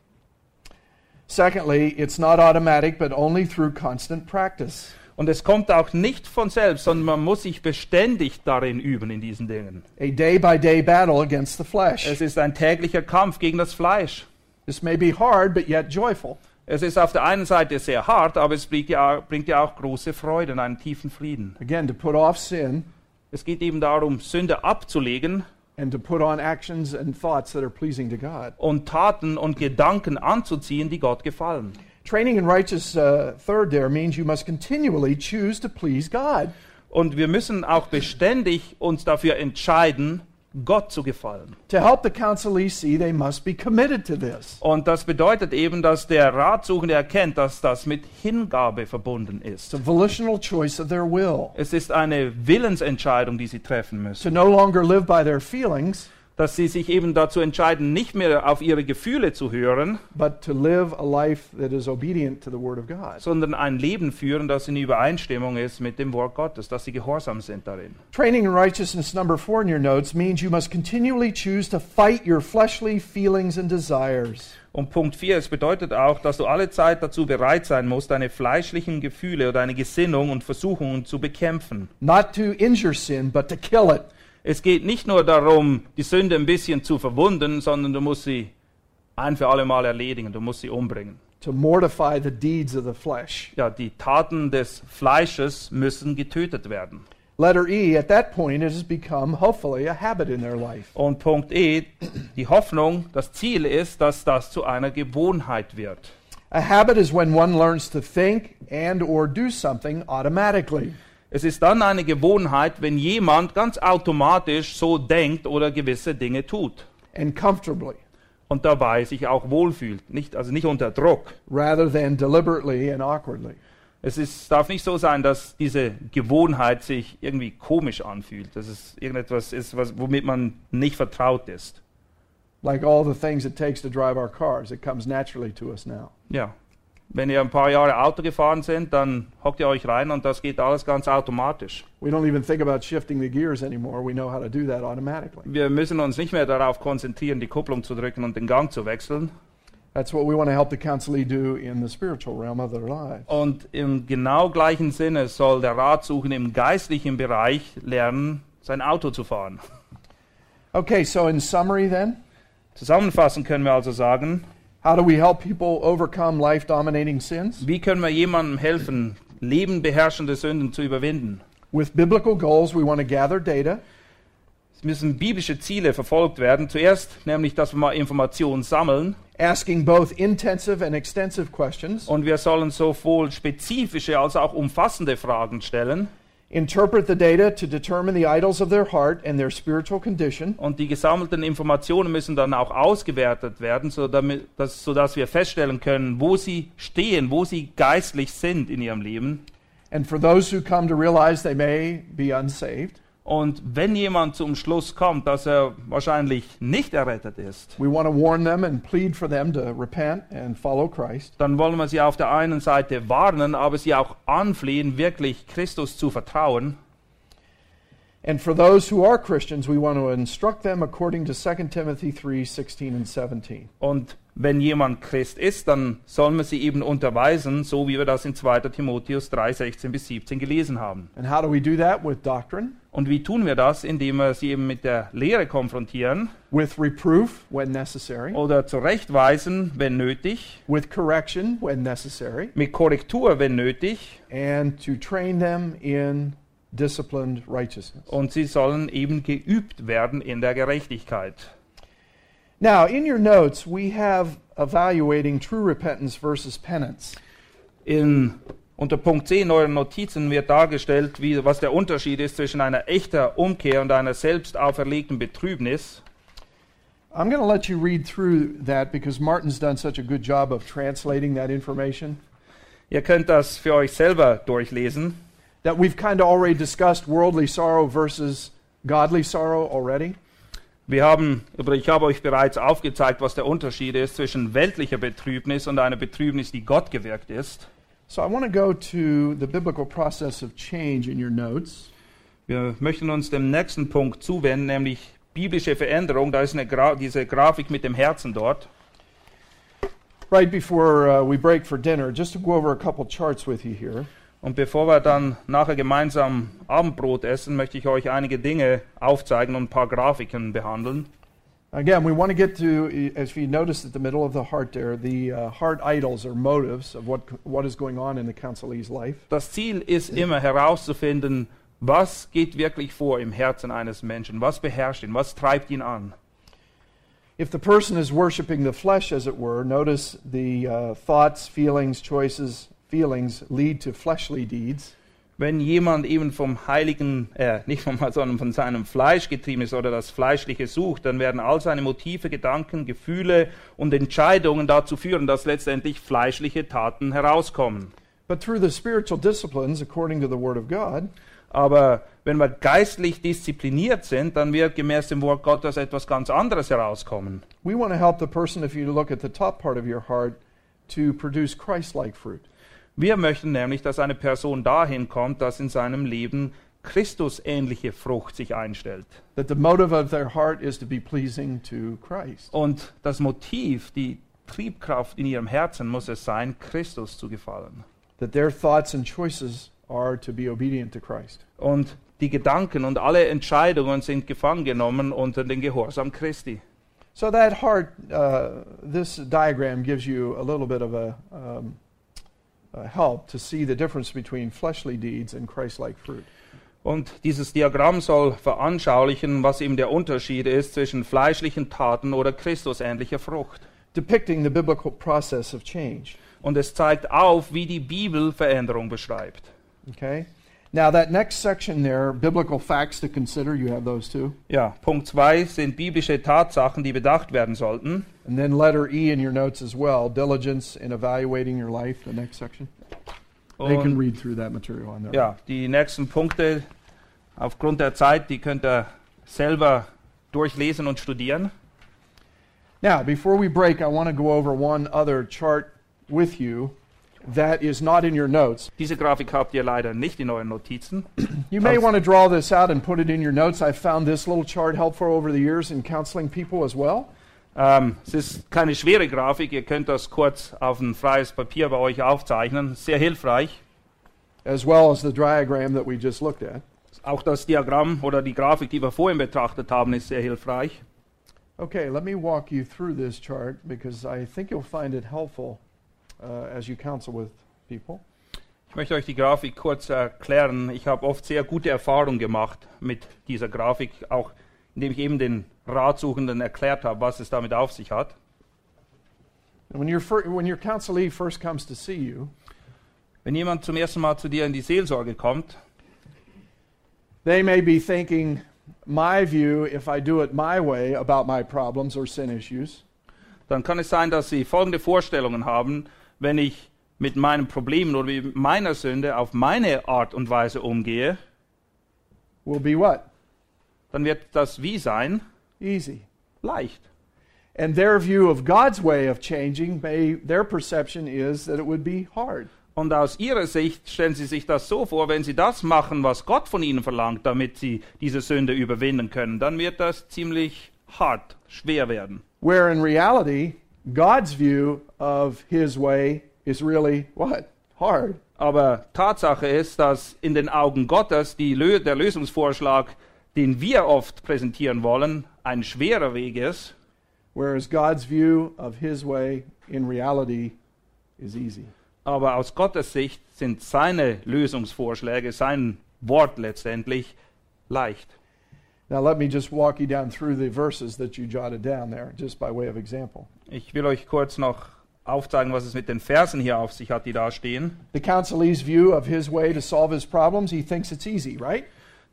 Secondly, it's not automatic, but only through constant practice. Und es kommt auch nicht von selbst, sondern man muss sich beständig darin üben, in diesen Dingen. A day by day battle against the flesh. Es ist ein täglicher Kampf gegen das Fleisch. This may be hard, but yet joyful. Es ist auf der einen Seite sehr hart, aber es bringt ja, bringt ja auch große Freude und einen tiefen Frieden. Again, to put off sin Es geht eben darum, Sünde abzulegen und Taten und Gedanken anzuziehen, die Gott gefallen. Training in righteous uh, third there means you must continually choose to please God. Und wir müssen auch beständig uns dafür entscheiden, Gott zu gefallen. To help the counselee see, they must be committed to this. Und das bedeutet eben, dass der Ratsuchende erkennt, dass das mit Hingabe verbunden ist. It's a volitional choice of their will. Es ist eine Willensentscheidung, die sie treffen To müssen. no longer live by their feelings, Dass sie sich eben dazu entscheiden, nicht mehr auf ihre Gefühle zu hören, sondern ein Leben führen, das in Übereinstimmung ist mit dem Wort Gottes, dass sie gehorsam sind darin. Training in righteousness, number four in your notes, means you must continually choose to fight your fleshly feelings and desires. Und Punkt 4, es bedeutet auch, dass du alle Zeit dazu bereit sein musst, deine fleischlichen Gefühle oder deine Gesinnung und Versuchungen zu bekämpfen. Not to injure sin, but to kill it. Es geht nicht nur darum, die Sünde ein bisschen zu verwunden, sondern du musst sie ein für alle Mal erledigen, du musst sie umbringen. To mortify the deeds of the flesh. Ja, die Taten des Fleisches müssen getötet werden. Letter E, at that point, it has become, hopefully, a habit in their life. Und Punkt E, die Hoffnung, das Ziel ist, dass das zu einer Gewohnheit wird. A habit is when one learns to think and or do something automatically. Es ist dann eine Gewohnheit, wenn jemand ganz automatisch so denkt oder gewisse Dinge tut and comfortably und dabei sich auch wohlfühlt, nicht, also nicht unter Druck. rather than deliberately and awkwardly. Es ist, darf nicht so sein, dass diese Gewohnheit sich irgendwie komisch anfühlt, dass es irgendetwas ist, was, womit man nicht vertraut ist. Like all the things it takes to drive our cars, it comes naturally to us now. Ja. Wenn ihr ein paar Jahre Auto gefahren sind, dann hockt ihr euch rein und das geht alles ganz automatisch. We don't even think about shifting the gears anymore. We know how to do that automatically. Wir müssen uns nicht mehr darauf konzentrieren, die Kupplung zu drücken und den Gang zu wechseln. That's what we want to help the counselee do in the spiritual realm of their lives. Und im genau gleichen Sinne soll der Ratsuchende im geistlichen Bereich lernen, sein Auto zu fahren. Okay, so in summary, then, Zusammenfassend können wir also sagen, how do we help people overcome life dominating sins? wie können wir jemandem helfen, lebenbeherrschende Sünden zu überwinden? With biblical goals, we want to gather data, Es müssen biblische Ziele verfolgt werden. Zuerst nämlich, dass wir mal Informationen sammeln asking both intensive and extensive questions, und wir sollen sowohl spezifische als auch umfassende Fragen stellen. Interpret the data to determine the idols of their heart and their spiritual condition, Und die gesammelten Informationen müssen dann auch ausgewertet werden, so damit, dass, sodass wir feststellen können, wo sie stehen, wo sie geistlich sind in ihrem Leben. and for those who come to realize they may be unsaved, Und wenn jemand zum Schluss kommt, dass er wahrscheinlich nicht errettet ist, we want to warn them and plead for them to repent and follow Christ. dann wollen wir sie auf der einen Seite warnen, aber sie auch anflehen, wirklich Christus zu vertrauen. And for those who are Christians, we want to instruct them according to 2 Timothy 3 16 and 17. Und wenn jemand Christ ist, dann sollen wir sie eben unterweisen, so wie wir das in 2. Timotheus 3, 16 bis 17 gelesen haben. And how do we do that? With doctrine, Und wie tun wir das? Indem wir sie eben mit der Lehre konfrontieren with reproof when necessary, oder zurechtweisen, wenn nötig, with correction when necessary, mit Korrektur, wenn nötig. and to train them in disciplined righteousness. Und sie sollen eben geübt werden in der Gerechtigkeit. Now, in your notes, we have evaluating true repentance versus penance. In, unter Punkt 10 eurer Notizen wird dargestellt, wie, was der Unterschied ist zwischen einer echter Umkehr und einer selbst auferlegten Betrübnis. I'm going to let you read through that because Martin's done such a good job of translating that information Ihr könnt das für euch selber durchlesen. that we've kind of already discussed worldly sorrow versus godly sorrow already. Wir haben, ich habe euch bereits aufgezeigt, was der Unterschied ist zwischen weltlicher Betrübnis und einer Betrübnis, die Gott gewirkt ist. So I want to go to the biblical process of change in your notes. Wir möchten uns dem nächsten Punkt zuwenden, nämlich biblische Veränderung. Da ist Gra diese Grafik mit dem Herzen dort. Right before uh, we break for dinner, just to go over a couple charts with you here. Und bevor wir dann nachher gemeinsam Abendbrot essen, möchte ich euch einige Dinge aufzeigen und ein paar Grafiken behandeln. Again, we want to get to, as you notice at the middle of the heart there, the uh, heart idols or motives of what, what is going on in the counselee's life. Das Ziel ist immer herauszufinden, was geht wirklich vor im Herzen eines Menschen, was beherrscht ihn, was treibt ihn an. If the person is worshiping the flesh, as it were, notice the uh, thoughts, feelings, choices, feelings lead to fleshly deeds. Wenn jemand eben vom Heiligen, äh, nicht vom, sondern von seinem Fleisch getrieben ist oder das Fleischliche sucht, dann werden all seine Motive, Gedanken, Gefühle und Entscheidungen dazu führen, dass letztendlich fleischliche Taten herauskommen. But through the spiritual disciplines, according to the Word of God, Aber wenn wir geistlich diszipliniert sind, dann wird gemäß dem Wort Gottes etwas ganz anderes herauskommen. we want to help the person, if you look at the top part of your heart, to produce Christ like fruit. Wir möchten nämlich, dass eine Person dahin kommt, dass in seinem Leben Christusähnliche Frucht sich einstellt. That the motive of their heart is to be pleasing to Christ. Und das Motiv, die Triebkraft in ihrem Herzen muss es sein, Christus zu gefallen. That their thoughts and choices are to be obedient to Christ. Und die Gedanken und alle Entscheidungen sind gefangen genommen unter den Gehorsam Christi. So that heart, uh, this diagram gives you a little bit of a, um, a help to see the difference between fleshly deeds and Christ-like fruit. Und dieses Diagramm soll veranschaulichen, was eben der Unterschied ist zwischen fleischlichen Taten oder Christusähnlicher Frucht. Depicting the biblical process of change. Und es zeigt auf, wie die Bibel Veränderung beschreibt. Okay? Now, that next section there, biblical facts to consider, you have those too. Ja, Punkt 2 sind biblische Tatsachen, die bedacht werden sollten. And then letter E in your notes as well, diligence in evaluating your life, the next section. They can read through that material on there. ja, die nächsten Punkte, aufgrund der Zeit, die könnt ihr selber durchlesen und studieren. Now, before we break, I want to go over one other chart with you that is not in your notes. Diese Grafik habt ihr leider nicht in euren Notizen. You may want to draw this out and put it in your notes. I've found this little chart helpful over the years in counseling people as well. Ähm, es ist keine schwere Grafik, ihr könnt das kurz auf ein freies Papier bei euch aufzeichnen. Sehr hilfreich. as well as the diagram that we just looked at. Auch das Diagramm oder die Grafik, die wir vorhin betrachtet haben, ist sehr hilfreich. Okay, let me walk you through this chart because I think you'll find it helpful as you counsel with people. Ich möchte euch die Grafik kurz erklären. Ich habe oft sehr gute Erfahrungen gemacht mit dieser Grafik, auch indem ich eben den Ratsuchenden erklärt habe, was es damit auf sich hat. When, your when your counselee first comes to see you, Wenn jemand zum ersten Mal zu dir in die Seelsorge kommt, they may be thinking, my view, if I do it my way about my problems or sin issues, dann kann es sein, dass sie folgende Vorstellungen haben, wenn ich mit meinen Problemen oder mit meiner Sünde auf meine Art und Weise umgehe, will be what? dann wird das wie sein? Easy. Leicht. And their view of God's way of changing, may, their perception is that it would be hard. Und aus ihrer Sicht stellen sie sich das so vor, wenn sie das machen, was Gott von ihnen verlangt, damit sie diese Sünde überwinden können, dann wird das ziemlich hart, schwer werden. Where in reality, God's view of his way is really what? Hard. Aber Tatsache ist, dass in den Augen Gottes die der Lösungsvorschlag, den wir oft präsentieren wollen, ein schwerer Weg ist, Whereas God's view of his way in reality is easy. aber aus Gottes Sicht sind seine Lösungsvorschläge, sein Wort letztendlich leicht. Now, let me just walk you down through the verses that you jotted down there, just by way of example. Ich will euch kurz noch aufzeigen, was es mit den Versen hier auf sich hat, die da stehen. The counselee's view of his way to solve his problems, he thinks it's easy, right?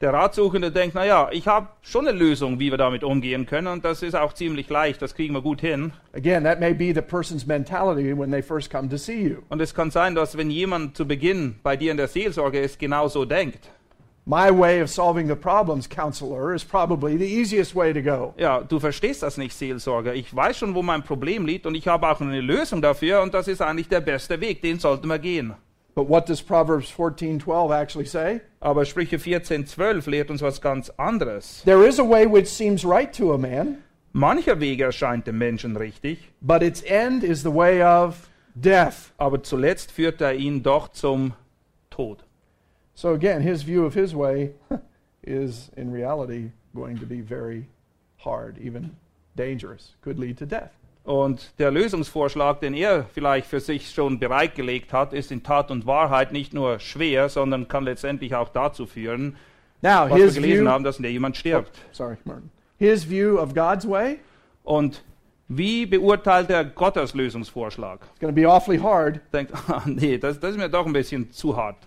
Der Ratsuchende denkt, naja, ich habe schon eine Lösung, wie wir damit umgehen können und das ist auch ziemlich leicht, das kriegen wir gut hin. Again, that may be the person's mentality when they first come to see you. Und es kann sein, dass wenn jemand zu Beginn bei dir in der Seelsorge ist, genauso denkt. My way of solving the problems, counselor, is probably the easiest way to go. Ja, du verstehst das nicht, Seelsorger. Ich weiß schon, wo mein Problem liegt und ich habe auch eine Lösung dafür und das ist eigentlich der beste Weg, den sollten wir gehen. But what does Proverbs 14:12 actually say? Aber Sprüche 14,12 lehrt uns was ganz anderes. There is a way which seems right to a man, Mancher Weg erscheint dem Menschen richtig, but its end is the way of death. aber zuletzt führt er ihn doch zum Tod. So again, his view of his way is in reality going to be very hard, even dangerous, could lead to death. Und der Lösungsvorschlag, den er vielleicht für sich schon bereitgelegt hat, ist in Tat und Wahrheit nicht nur schwer, sondern kann letztendlich auch dazu führen, Now, was wir gelesen view, haben, dass jemand stirbt. sorry, Martin. His view of God's way Und wie beurteilt er Gottes Lösungsvorschlag? is going to be awfully hard. Denkt, ah, nee, das, das ist mir doch ein bisschen zu hart.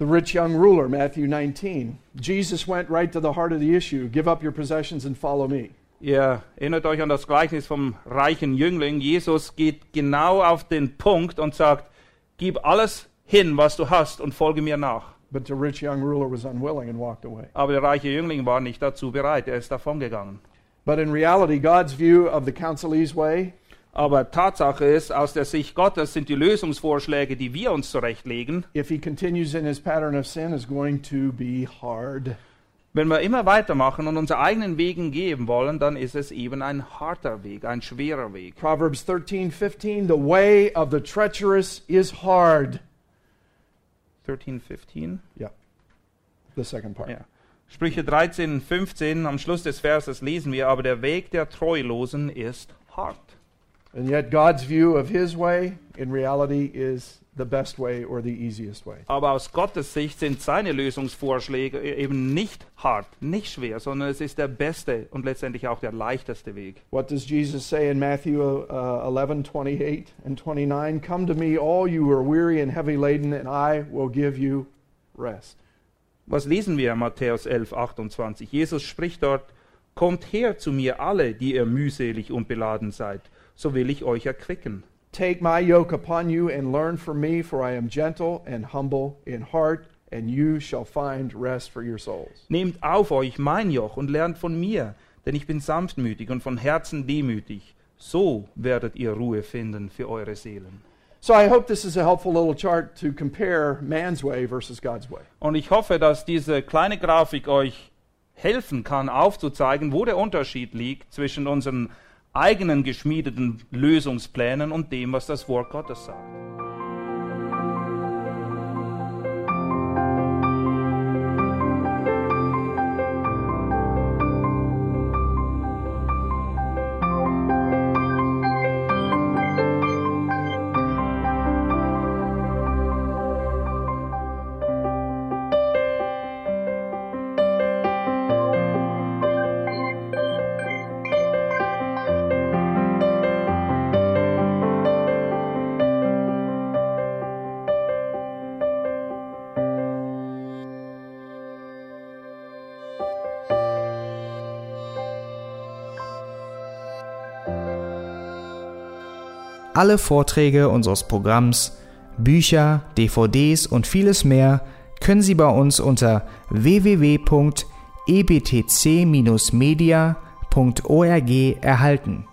The rich young ruler, Matthew 19. Jesus went right to the heart of the issue. Give up your possessions and follow me. Ihr erinnert euch an das Gleichnis vom reichen Jüngling. Jesus geht genau auf den Punkt und sagt, gib alles hin, was du hast und folge mir nach. But the rich young ruler was unwilling and walked away. Aber der reiche Jüngling war nicht dazu bereit, er ist davongegangen. But in reality, God's view of the counselee's way Aber Tatsache ist, aus der Sicht Gottes sind die Lösungsvorschläge, die wir uns zurechtlegen, if he continues in his pattern of sin, is going to be hard. wenn wir immer weitermachen und unsere eigenen Wegen gehen wollen, dann ist es eben ein harter Weg, ein schwerer Weg. Proverbs 13:15, the way of the treacherous is hard. 13, 15. The second part. Ja. Sprüche 13, 15, am Schluss des Verses lesen wir, aber der Weg der Treulosen ist hart. And yet God's view of his way in reality is the best way or the easiest way. Aber aus Gottes Sicht sind seine Lösungsvorschläge eben nicht hart, nicht schwer, sondern es ist der beste und letztendlich auch der leichteste Weg. What does Jesus say in Matthew uh, 11, 28 and 29? Come to me, all you who are weary and heavy laden, and I will give you rest. Was lesen wir in Matthäus 11, 28? Jesus spricht dort, Kommt her zu mir alle, die ihr mühselig und beladen seid, so will ich euch erquicken. Take my yoke upon you and learn from me, for I am gentle and humble in heart, and you shall find rest for your souls. Nehmt auf euch mein Joch und lernt von mir, denn ich bin sanftmütig und von Herzen demütig. So werdet ihr Ruhe finden für eure Seelen. So I hope this is a helpful little chart to compare man's way versus God's way. Und ich hoffe, dass diese kleine Grafik euch helfen kann, aufzuzeigen, wo der Unterschied liegt zwischen unseren eigenen geschmiedeten Lösungsplänen und dem, was das Wort Gottes sagt. alle Vorträge unseres Programms, Bücher, DVDs und vieles mehr können Sie bei uns unter www.ebtc-media.org erhalten.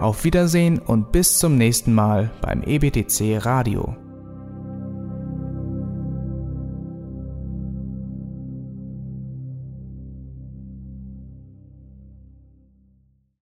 Auf Wiedersehen und bis zum nächsten Mal beim EBTC Radio.